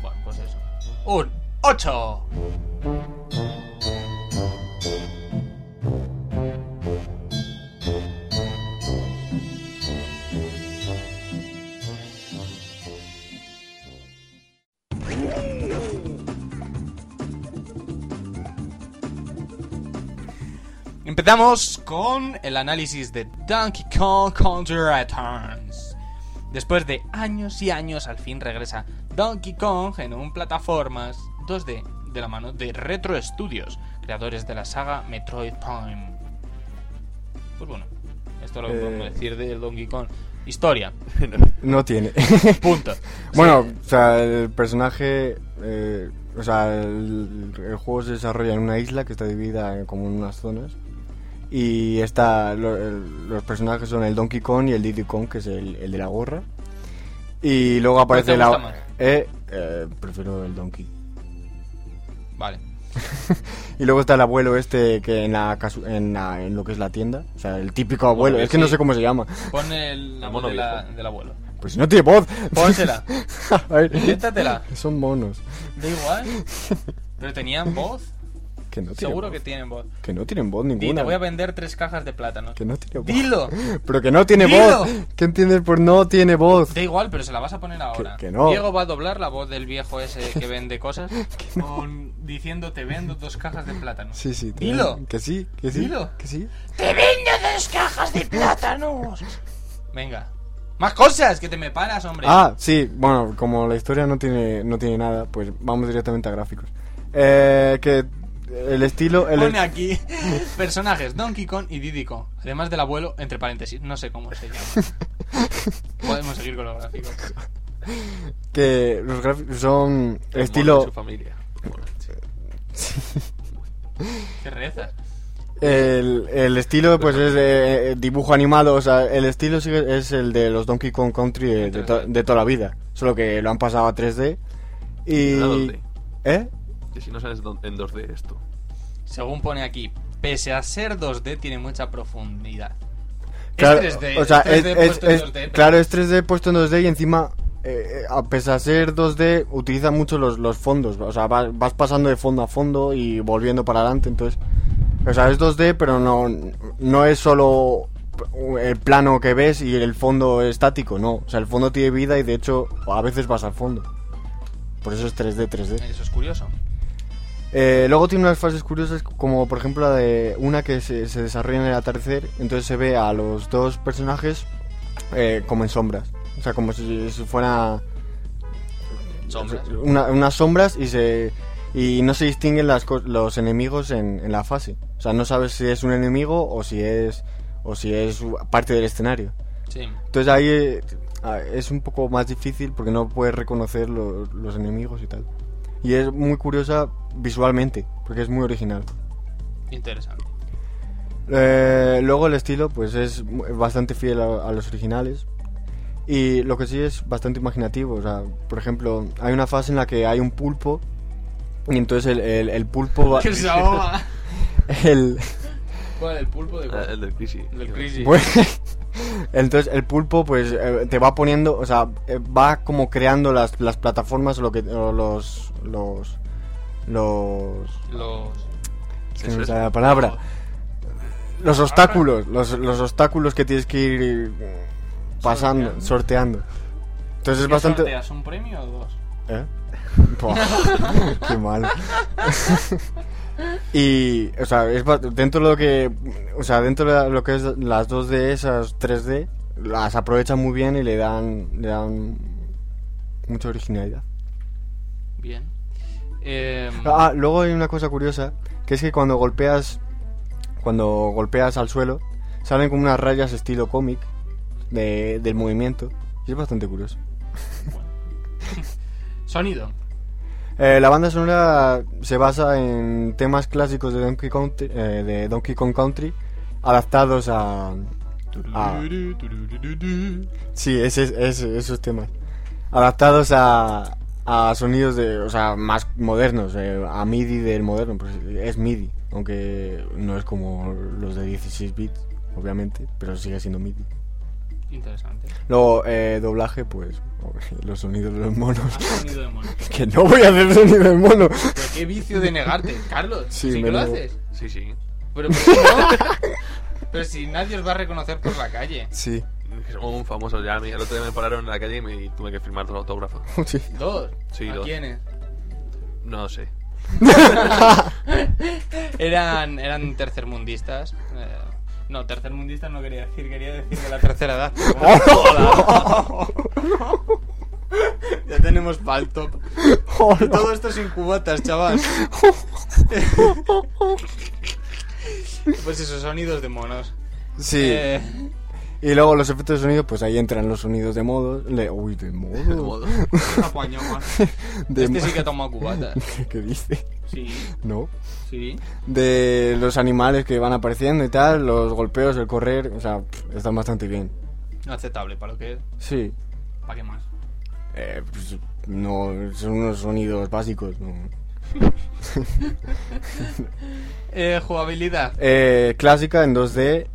Bueno, pues eso. Un 8. Empezamos con el análisis de Donkey Kong Country Returns. Después de años y años, al fin regresa Donkey Kong en un plataformas 2D de la mano de Retro Studios, creadores de la saga Metroid Prime. Pues bueno, esto lo que Eh. podemos decir del Donkey Kong. Historia, <laughs> No tiene. punto. <laughs> bueno, o sea, el personaje. eh, o sea, el, el juego se desarrolla en una isla que está dividida en como en unas zonas. Y está, lo- el- los personajes son el Donkey Kong y el Diddy Kong, que es el, el de la gorra. Y luego aparece te la. gusta más? Eh, eh, prefiero el Donkey. Vale. <laughs> Y luego está el abuelo este que en la, casu- en, la- en lo que es la tienda. O sea, el típico abuelo. Bueno, es que no sé cómo se llama. Pon el, la mono de del abuelo. Pues si no tiene voz. Pónsela. <laughs> A ver. Son monos. Da igual. <laughs> Pero tenían voz. Que no tienen Seguro voz. que tienen voz. Que no tienen voz ninguna. te voy a vender tres cajas de plátanos. Que no tiene voz. Dilo. <laughs> Pero que no tiene Dilo. voz. ¿Qué entiendes por no tiene voz? Da igual, pero se la vas a poner ahora. que no. Diego va a doblar la voz del viejo ese que <laughs> vende cosas con, diciendo te vendo dos cajas de plátanos. Sí, sí. te- Dilo. Que sí, que sí. Dilo. Que sí. ¡Te vendo dos cajas de plátanos! <laughs> Venga. Más cosas, que te me paras, hombre. Ah, sí. Bueno, como la historia no tiene, no tiene nada, pues vamos directamente a gráficos. Eh, que el estilo... El Pone aquí <laughs> personajes Donkey Kong y Diddy Kong. Además del abuelo, entre paréntesis. No sé cómo se llama. <laughs> Podemos seguir con los gráficos. que los gráficos son El estilo... su familia. <laughs> ¿Qué rezas? El, el estilo pues es eh, dibujo animado, o sea, el estilo sigue- es el de los Donkey Kong Country de, de to- de toda la vida, solo que lo han pasado a 3D y... ¿A dónde? ¿Eh? Si no sabes en 2D esto. Según pone aquí, pese a ser 2D, tiene mucha profundidad. Claro, es 3D, o sea, es 3D es- es- puesto en es- 2D, pero- claro, es 3D puesto en 2D y encima, eh, eh, a pesar de ser 2D, utiliza mucho los, los fondos, o sea, vas, vas pasando de fondo a fondo y volviendo para adelante, entonces... O sea, es 2D, pero no, no es solo el plano que ves y el fondo estático, no. O sea, el fondo tiene vida y de hecho a veces vas al fondo. Por eso es 3D, 3D. Eso es curioso. Eh, luego tiene unas fases curiosas, como por ejemplo la de una que se, se desarrolla en el atardecer, entonces se ve a los dos personajes eh, como en sombras. O sea, como si, si fuera Sombras. una- unas sombras y se y no se distinguen las, los enemigos en, en la fase. O sea, no sabes si es un enemigo o si es o si es parte del escenario. Sí. Entonces ahí eh, es un poco más difícil porque no puedes reconocer lo- los enemigos y tal. Y es muy curiosa visualmente, porque es muy original. Interesante. Eh, luego el estilo pues es mu- bastante fiel a, a los originales. Y lo que sí es bastante imaginativo. O sea, por ejemplo, hay una fase en la que hay un pulpo. Y entonces el, el- el pulpo va... <laughs> Que se ahoga. <laughs> el, ¿Cuál? ¿El pulpo de Ah, cuál? el del Crisis. Del Crisis. <laughs> Pues, entonces el pulpo pues eh, te va poniendo, o sea, eh, va como creando las, las plataformas o lo que o los los los Los... no me sale la palabra. Los obstáculos, los, los obstáculos que tienes que ir eh, pasando, Sorteando. sorteando. Entonces es ¿Qué bastante sorteas, un premio o dos? ¿Eh? <laughs> <laughs> Qué malo. <laughs> y, o sea, es dentro de lo que, o sea, dentro de lo que es las 2D, esas 3D, las aprovechan muy bien y le dan, le dan mucha originalidad. Bien. Eh, Ah, luego hay una cosa curiosa, que es que cuando golpeas, cuando golpeas al suelo, salen como unas rayas estilo cómic de, del movimiento. Y es bastante curioso. <laughs> Sonido. Eh, la banda sonora se basa en temas clásicos de Donkey Kong, eh, de Donkey Kong Country adaptados a... a sí, ese, ese- esos temas. Adaptados a, a sonidos de, o sea, más modernos, eh, a MIDI del moderno, pues es MIDI, aunque no es como los de 16 bits, obviamente, pero sigue siendo MIDI. Interesante. Luego, eh, doblaje, pues <laughs> los sonidos de los monos. Has sonido de mono. <laughs> que no voy a hacer sonido de mono. Pero qué vicio de negarte, Carlos. Sí, Sí, me que lo haces. Sí, sí. Pero ¿por qué no? <laughs> Pero si nadie os va a reconocer por la calle. Sí. Que somos un famoso ya. El otro día me pararon en la calle y me tuve que firmar todo autógrafo. <laughs> sí. Dos. Sí, ¿A dos. quiénes? No sé. <laughs> Eran, eran tercermundistas. Eh, no, tercermundistas no quería decir, quería decir de la tercera edad. <laughs> Joder. ya tenemos pal top. Y todo esto sin cubatas, chaval. pues esos sonidos de monos. Sí. Eh, Y luego los efectos de sonido, pues ahí entran los sonidos de modo. Le... Uy, de <laughs> De modo. modo. apañó más. De Este sí que toma cubatas. <laughs> ¿Qué dice? Sí, No. sí. De los animales que van apareciendo y tal, los golpeos, el correr, o sea, están bastante bien. Aceptable para lo que es. Sí. ¿Para qué más? Eh, pues, no, son unos sonidos básicos, ¿no? <laughs> Eh, jugabilidad. Eh, clásica en 2D,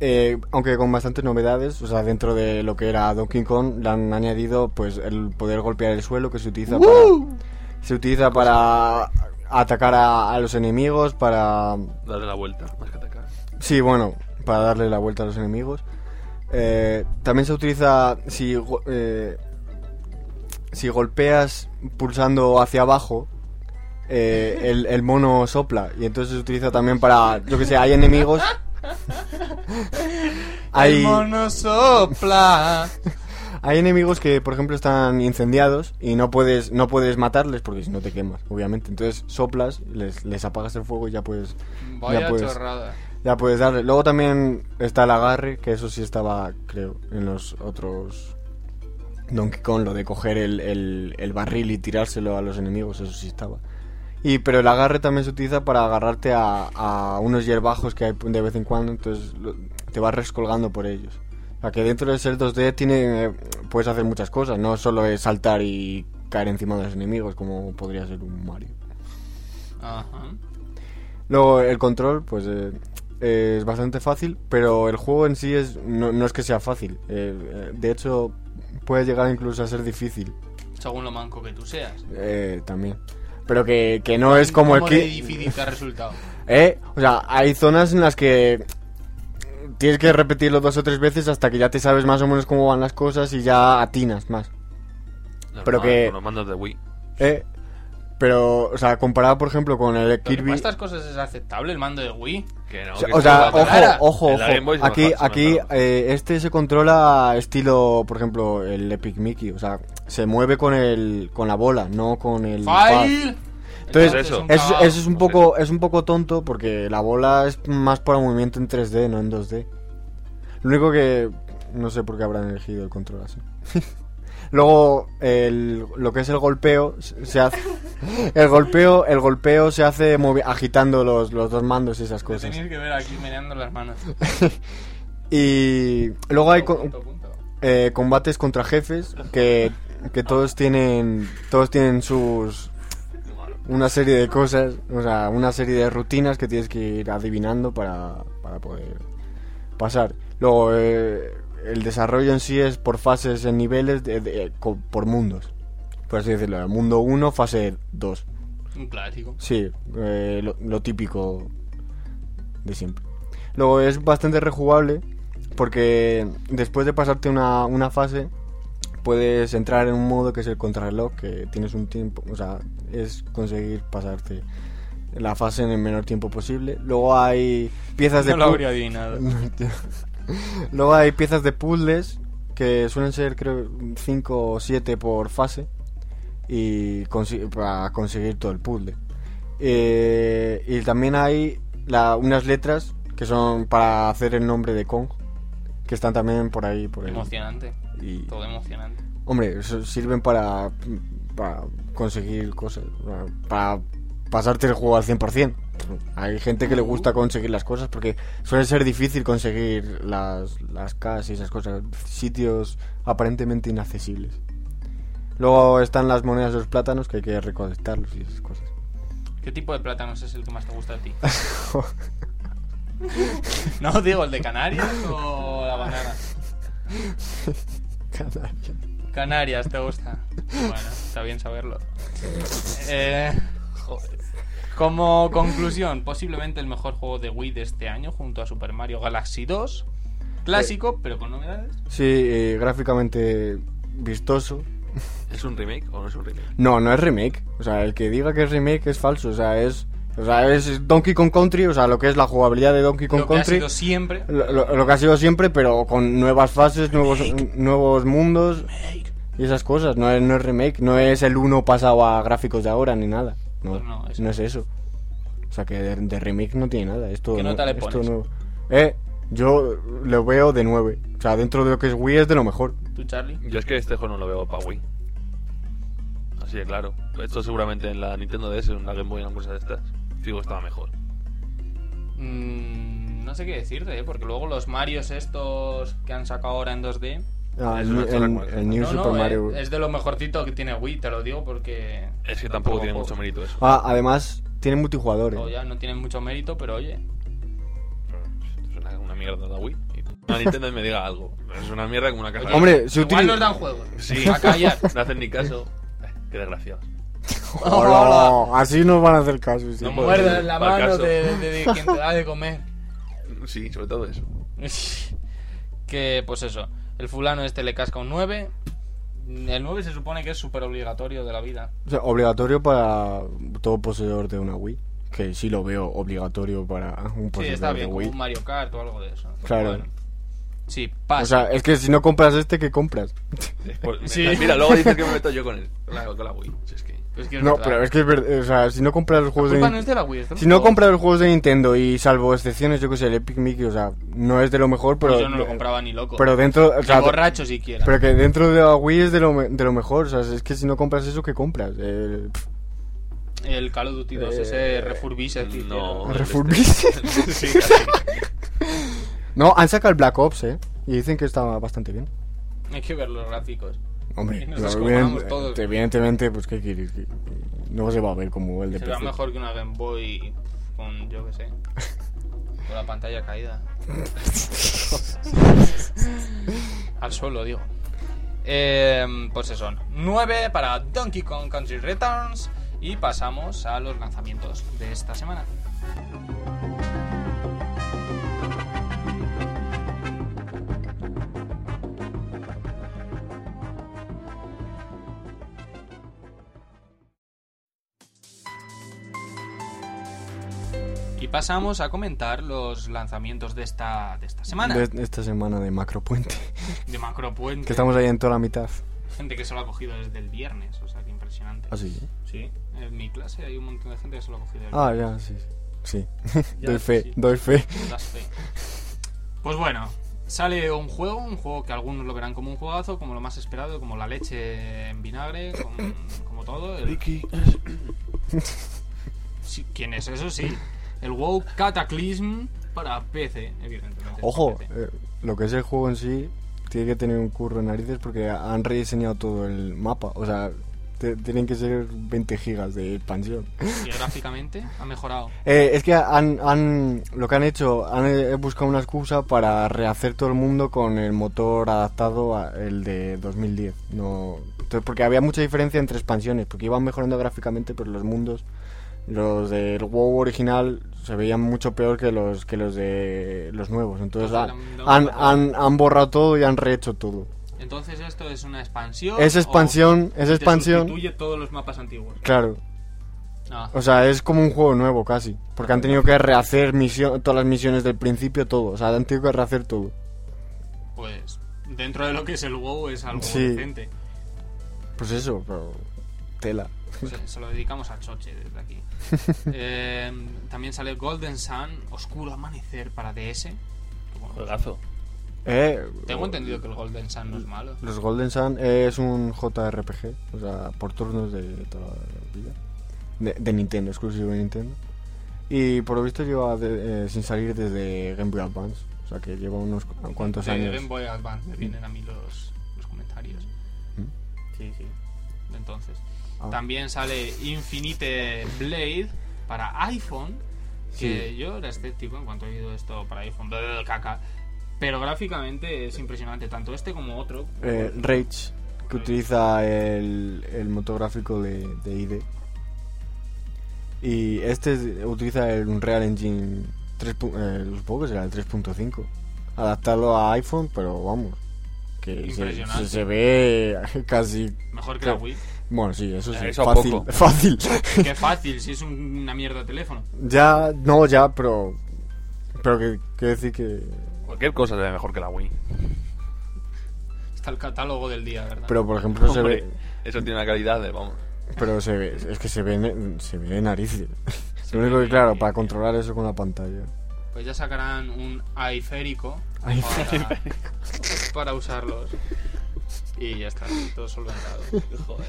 eh, aunque con bastantes novedades, o sea, dentro de lo que era Donkey Kong, le han añadido pues el poder golpear el suelo que se utiliza para se utiliza para atacar a, a los enemigos, para Darle la vuelta, más que atacar. sí, bueno, para darle la vuelta a los enemigos. Eh, también se utiliza si eh, si golpeas pulsando hacia abajo. eh, el, el mono sopla y entonces se utiliza también para yo que sé hay enemigos <laughs> <laughs> hay, El mono sopla. hay enemigos que por ejemplo están incendiados y no puedes no puedes matarles porque si no te quemas obviamente entonces soplas les, les apagas el fuego y ya puedes Vaya ya puedes chorrada. ya puedes darle luego también está el agarre que eso sí estaba creo en los otros Donkey Kong lo de coger el, el, el barril y tirárselo a los enemigos eso sí estaba y pero el agarre también se utiliza para agarrarte a, a unos hierbajos que hay de vez en cuando entonces lo- te vas rescolgando por ellos o sea que dentro de ser 2D tiene eh, puedes hacer muchas cosas no solo es saltar y caer encima de los enemigos como podría ser un Mario Ajá. Luego el control, pues eh, es bastante fácil, pero el juego en sí es no, no es que sea fácil. Eh, eh, de hecho, puede llegar incluso a ser difícil Según lo manco que tú seas. eh, también. Pero que, que no es como el ¿Cómo de que... difícil te ha resultado? <laughs> Eh, o sea, hay zonas en las que tienes que repetirlo dos o tres veces hasta que ya te sabes más o menos cómo van las cosas y ya atinas más. Pero que- Con los mandos de Wii. Eh, pero, o sea, comparado por ejemplo con el Kirby... para estas cosas es aceptable el mando de Wii. Que no, O sea, que o se sea, ojo, ojo, ojo. Aquí, aquí, eh, este se controla estilo, por ejemplo, el Epic Mickey. O sea, se mueve con el, con la bola, no con el. pad. ¡File! Entonces, eso. un eso, es un poco, es un poco tonto porque la bola es más para movimiento en 3D, no en 2D. Lo único que no sé por qué habrán elegido el control así. <laughs> Luego el, lo que es el golpeo se hace el golpeo el golpeo se hace agitando los, los dos mandos y esas cosas. tenéis que ver aquí meneando las manos. <laughs> Y luego hay co- Punto, punto. eh, combates contra jefes que, que todos tienen todos tienen sus una serie de cosas, o sea, una serie de rutinas que tienes que ir adivinando para, para poder pasar. Luego eh, el desarrollo en sí es por fases en niveles de- de- por mundos. Por así decirlo, mundo 1, fase 2. Un clásico. Sí, eh, lo, lo típico de siempre. Luego es bastante rejugable porque después de pasarte una, una fase puedes entrar en un modo que es el contrarreloj, que tienes un tiempo, o sea, es conseguir pasarte la fase en el menor tiempo posible. Luego hay piezas de No lo habría adivinado. <laughs> <laughs> Luego hay piezas de puzzles que suelen ser creo 5 o 7 por fase y consi- para conseguir todo el puzzle. Eh, y también hay la- unas letras que son para hacer el nombre de Kong que están también por ahí por ahí. Emocionante. Y, Todo emocionante. hombre, sirven para, para conseguir cosas, para pasarte el juego al 100%. Hay gente que le gusta conseguir las cosas porque suele ser difícil conseguir las, las casas y esas cosas, sitios aparentemente inaccesibles. Luego están las monedas de los plátanos que hay que recolectarlos y esas cosas. ¿Qué tipo de plátanos es el que más te gusta a ti? <laughs> no, digo, ¿el de Canarias o la banana? Canarias. Canarias, ¿te gusta? Bueno, está bien saberlo. Eh, como conclusión, posiblemente el mejor juego de Wii de este año junto a Super Mario Galaxy 2. Clásico, pero con novedades. Sí, eh, gráficamente vistoso. ¿Es un remake o no es un remake? No, no es remake. O sea, el que diga que es remake es falso. O sea, es, o sea, es Donkey Kong Country, o sea, lo que es la jugabilidad de Donkey Kong Lo que ha Country. sido siempre. Lo, lo- lo que ha sido siempre, pero con nuevas fases, nuevos, nuevos mundos y esas cosas. No es, no es remake, no es el uno pasado a gráficos de ahora ni nada. No, Pues no, eso no es eso. O sea que de, de remake no tiene nada. Esto, ¿Qué no- nota le esto pones? nuevo. Eh, yo lo veo de 9. O sea, dentro de lo que es Wii es de lo mejor. ¿Tú, Charlie? Yo es que este juego no lo veo para Wii. Así de claro. Esto seguramente en la Nintendo DS, en la Game Boy, en una cosa de estas. Figo estaba mejor. Mm, no sé qué decirte, ¿eh? porque luego los Marios estos que han sacado ahora en 2D. Ah, Es el, el- el New no, Super no, Mario. eh, es de lo mejorcito que tiene Wii, te lo digo porque. Es que tampoco tiene juego. mucho mérito eso. Ah, además, tiene multijugador. eh. O ya no tienen mucho mérito, pero oye. Es una, una mierda la Wii. Una Nintendo me diga algo. Es una mierda como una caja. Oye, Hombre, si igual utili- nos dan juegos. Sí, A <laughs> callar. No hacen ni caso. Qué desgraciados. <laughs> Hola, <laughs> Así nos van a hacer caso. sí. No muerdas la mano de, de- de quien te da de comer. Sí, sobre todo eso. que, pues eso, el fulano este le casca un 9. El 9 se supone que es súper obligatorio de la vida. O sea, obligatorio para todo poseedor de una Wii. Que sí lo veo obligatorio para un Sí, poseedor está bien, de como Wii. un Mario Kart o algo de eso. Claro. Bueno. Sí, pasa. O sea, es que si no compras este, ¿qué compras? <laughs> Pues, Sí. Mira, luego dices que me meto yo con la, con la Wii. Si es que... Es que es No, verdad. pero es que es verdad. O sea, si no compras los juegos de no es de la Wii, Si no juegos. compras los juegos de Nintendo y salvo excepciones, yo que sé, el Epic Mickey, o sea, no es de lo mejor, pero... Pues yo no lo compraba ni loco. Pero dentro... O Ni sea, borracho siquiera. pero que dentro de la Wii es de lo, de lo mejor, o sea, es que si no compras eso, ¿qué compras? El- El Call of Duty 2, Eh, ese refurbished que No. Refurbished. este. <laughs> sí. <laughs> No, han sacado el Black Ops, ¿eh? Y dicen que está bastante bien. Hay que ver los gráficos. Hombre, nos descojonamos evident- todos. evidentemente, pues, ¿qué quieres? No se va a ver como el de Se PC. mejor que una Game Boy con, yo que sé, con la pantalla caída. <laughs> Al suelo, digo. Eh, pues eso, 9 para Donkey Kong Country Returns. Y pasamos a los lanzamientos de esta semana. Y pasamos a comentar los lanzamientos de esta, de esta semana. De esta semana de Macropuente. De Macropuente. Que estamos ahí en toda la mitad. Gente que se lo ha cogido desde el viernes, o sea, que impresionante. Así. Sí, en mi clase hay un montón de gente que se lo ha cogido. el Ah, viernes. ya, sí. Sí. Ya, doy fe, sí. doy fe. Pues bueno, sale un juego, un juego que algunos lo verán como un juegazo, como lo más esperado, como la leche en vinagre, como, como todo. El- Sí, ¿Quién es eso? Sí. El WoW Cataclysm para PC, evidentemente. Ojo, PC. eh, lo que es el juego en sí tiene que tener un curro en narices porque han rediseñado todo el mapa. O sea, te- tienen que ser 20 gigas de expansión. Y gráficamente ha mejorado. <laughs> Eh, es que han, han- lo que han hecho, han eh, buscado una excusa para rehacer todo el mundo con el motor adaptado al de 2010. No, entonces, porque había mucha diferencia entre expansiones, porque iban mejorando gráficamente, pero los mundos, los del WoW original se veían mucho peor que los que los de los nuevos. Entonces Pues han, han, han, han borrado todo y han rehecho todo. Entonces esto es una expansión. Es o- expansión, es expansión. sustituye todos los mapas antiguos. Claro, Ah, O sea, es como un juego nuevo casi. Porque han tenido que rehacer misión, todas las misiones del principio, todo. O sea, han tenido que rehacer todo. pues dentro de lo que es el WoW es algo Sí. decente. Pues eso, pero. Tela. Se, se lo dedicamos a Choche desde aquí. <laughs> Eh, también sale Golden Sun, Oscuro Amanecer para DS. Juegazo. Eh, Tengo entendido que el Golden Sun no es malo. Los Golden Sun es un JRPG. O sea, por turnos de toda la vida. De, de Nintendo, exclusivo de Nintendo. Y por lo visto lleva de- eh, sin salir desde Game Boy Advance. O sea, que lleva unos cu- cuantos De años. Game Boy Advance me vienen a mí los, los comentarios. ¿Mm? Sí, sí. Entonces. Ah. También sale Infinite Blade para iPhone. Que Sí. yo era escéptico en cuanto he oído esto para iPhone. Caca. Pero gráficamente es impresionante, tanto este como otro. Eh, Rage, que utiliza el, el motor gráfico de, de ID. Y este es- utiliza el Unreal Engine 3. pu- Eh, supongo que será el 3.5. Adaptarlo a iPhone, pero vamos. Que se, se- se ve <laughs> casi. Mejor que la Wii. Bueno, sí, eso sí. Eso fácil. poco. Fácil. <laughs> Qué fácil, <laughs> si es un- una mierda de teléfono. ya, no, ya, pero. Pero que quiero decir que. Cualquier cosa se ve mejor que la Wii. Está el catálogo del día, ¿verdad? Pero por ejemplo, se ve. eso tiene una calidad de, vamos. Pero se ve, es que se ve, se ve narices. <laughs> Lo único que, claro, para controlar eso con la pantalla. Pues ya sacarán un aiférico para, para usarlos. Y ya está, todo solventado. <laughs> Joder.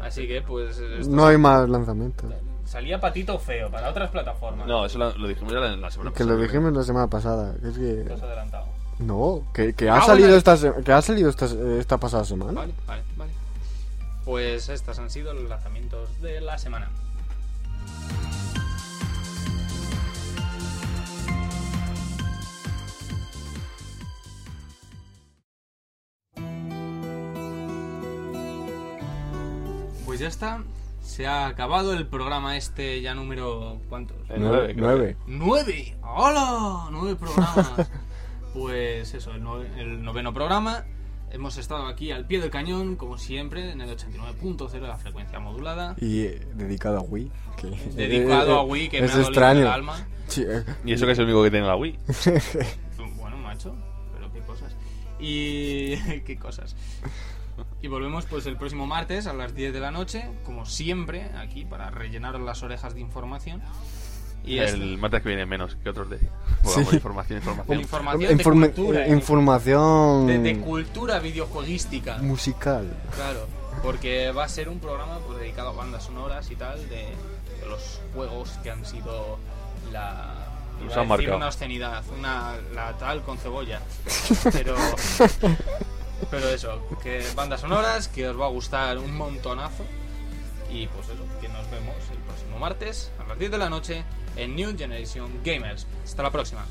Así que, pues. esto- No hay más lanzamientos. Salía patito feo para otras plataformas. No, eso lo, lo dijimos ya en la semana Que pasada. lo dijimos la semana pasada. Que es Te que. has adelantado. No, que, que Ah, ha salido bueno. esta, se- que ha salido esta, esta pasada semana. Vale, vale, vale. Pues estos han sido los lanzamientos de la semana. Pues ya está. Se ha acabado el programa este ya número... ¿Cuántos? El Nueve. nueve, creo nueve. ¡Nueve! ¡Hola! ¡Nueve programas! <laughs> pues eso, el, nove- el noveno programa. Hemos estado aquí al pie del cañón, como siempre, en el 89.0 de la frecuencia modulada. Y eh, dedicado a Wii. Que, Dedicado eh, <laughs> a Wii, que es me ha extraño. el alma. Sí, eh, Y eso que es el único que tiene la Wii. <laughs> Bueno, macho, pero qué cosas. Y qué cosas. Y volvemos pues el próximo martes a las 10 de la noche, como siempre, aquí para rellenaros las orejas de información. Y el martes que viene menos que otros días. Sí. información, información. información de informe- cultura, eh, información de, de cultura videojueguística. musical. Claro, porque va a ser un programa pues, dedicado a bandas sonoras y tal de, de los juegos que han sido la a han decir marcado. una obscenidad, una la tal con cebolla. <laughs> Pero pero eso, que bandas sonoras que os va a gustar un montonazo y pues eso, que nos vemos el próximo martes a 10 de la noche en New Generation Gamers. Hasta la próxima.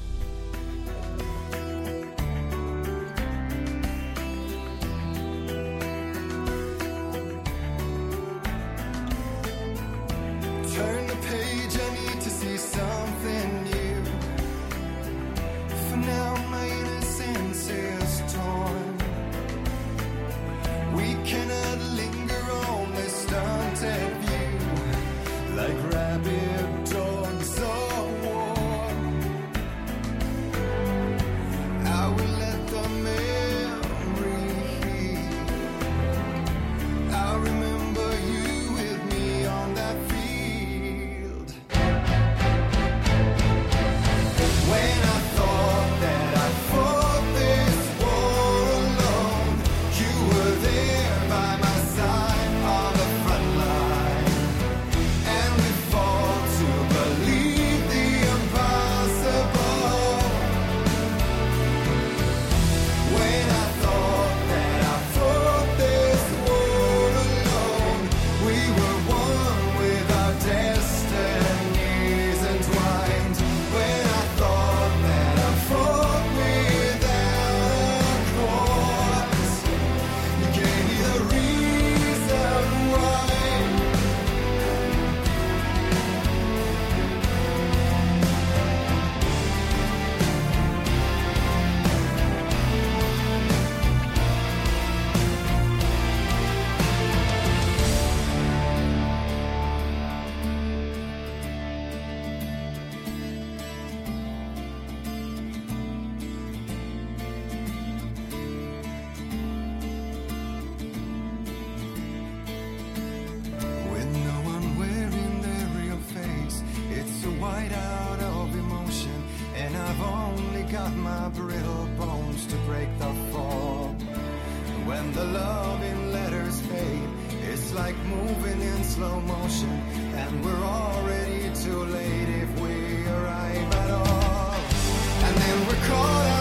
My brittle bones to break the fall. When the love in letters fade, it's like moving in slow motion, and we're already too late if we arrive at all. And then we're caught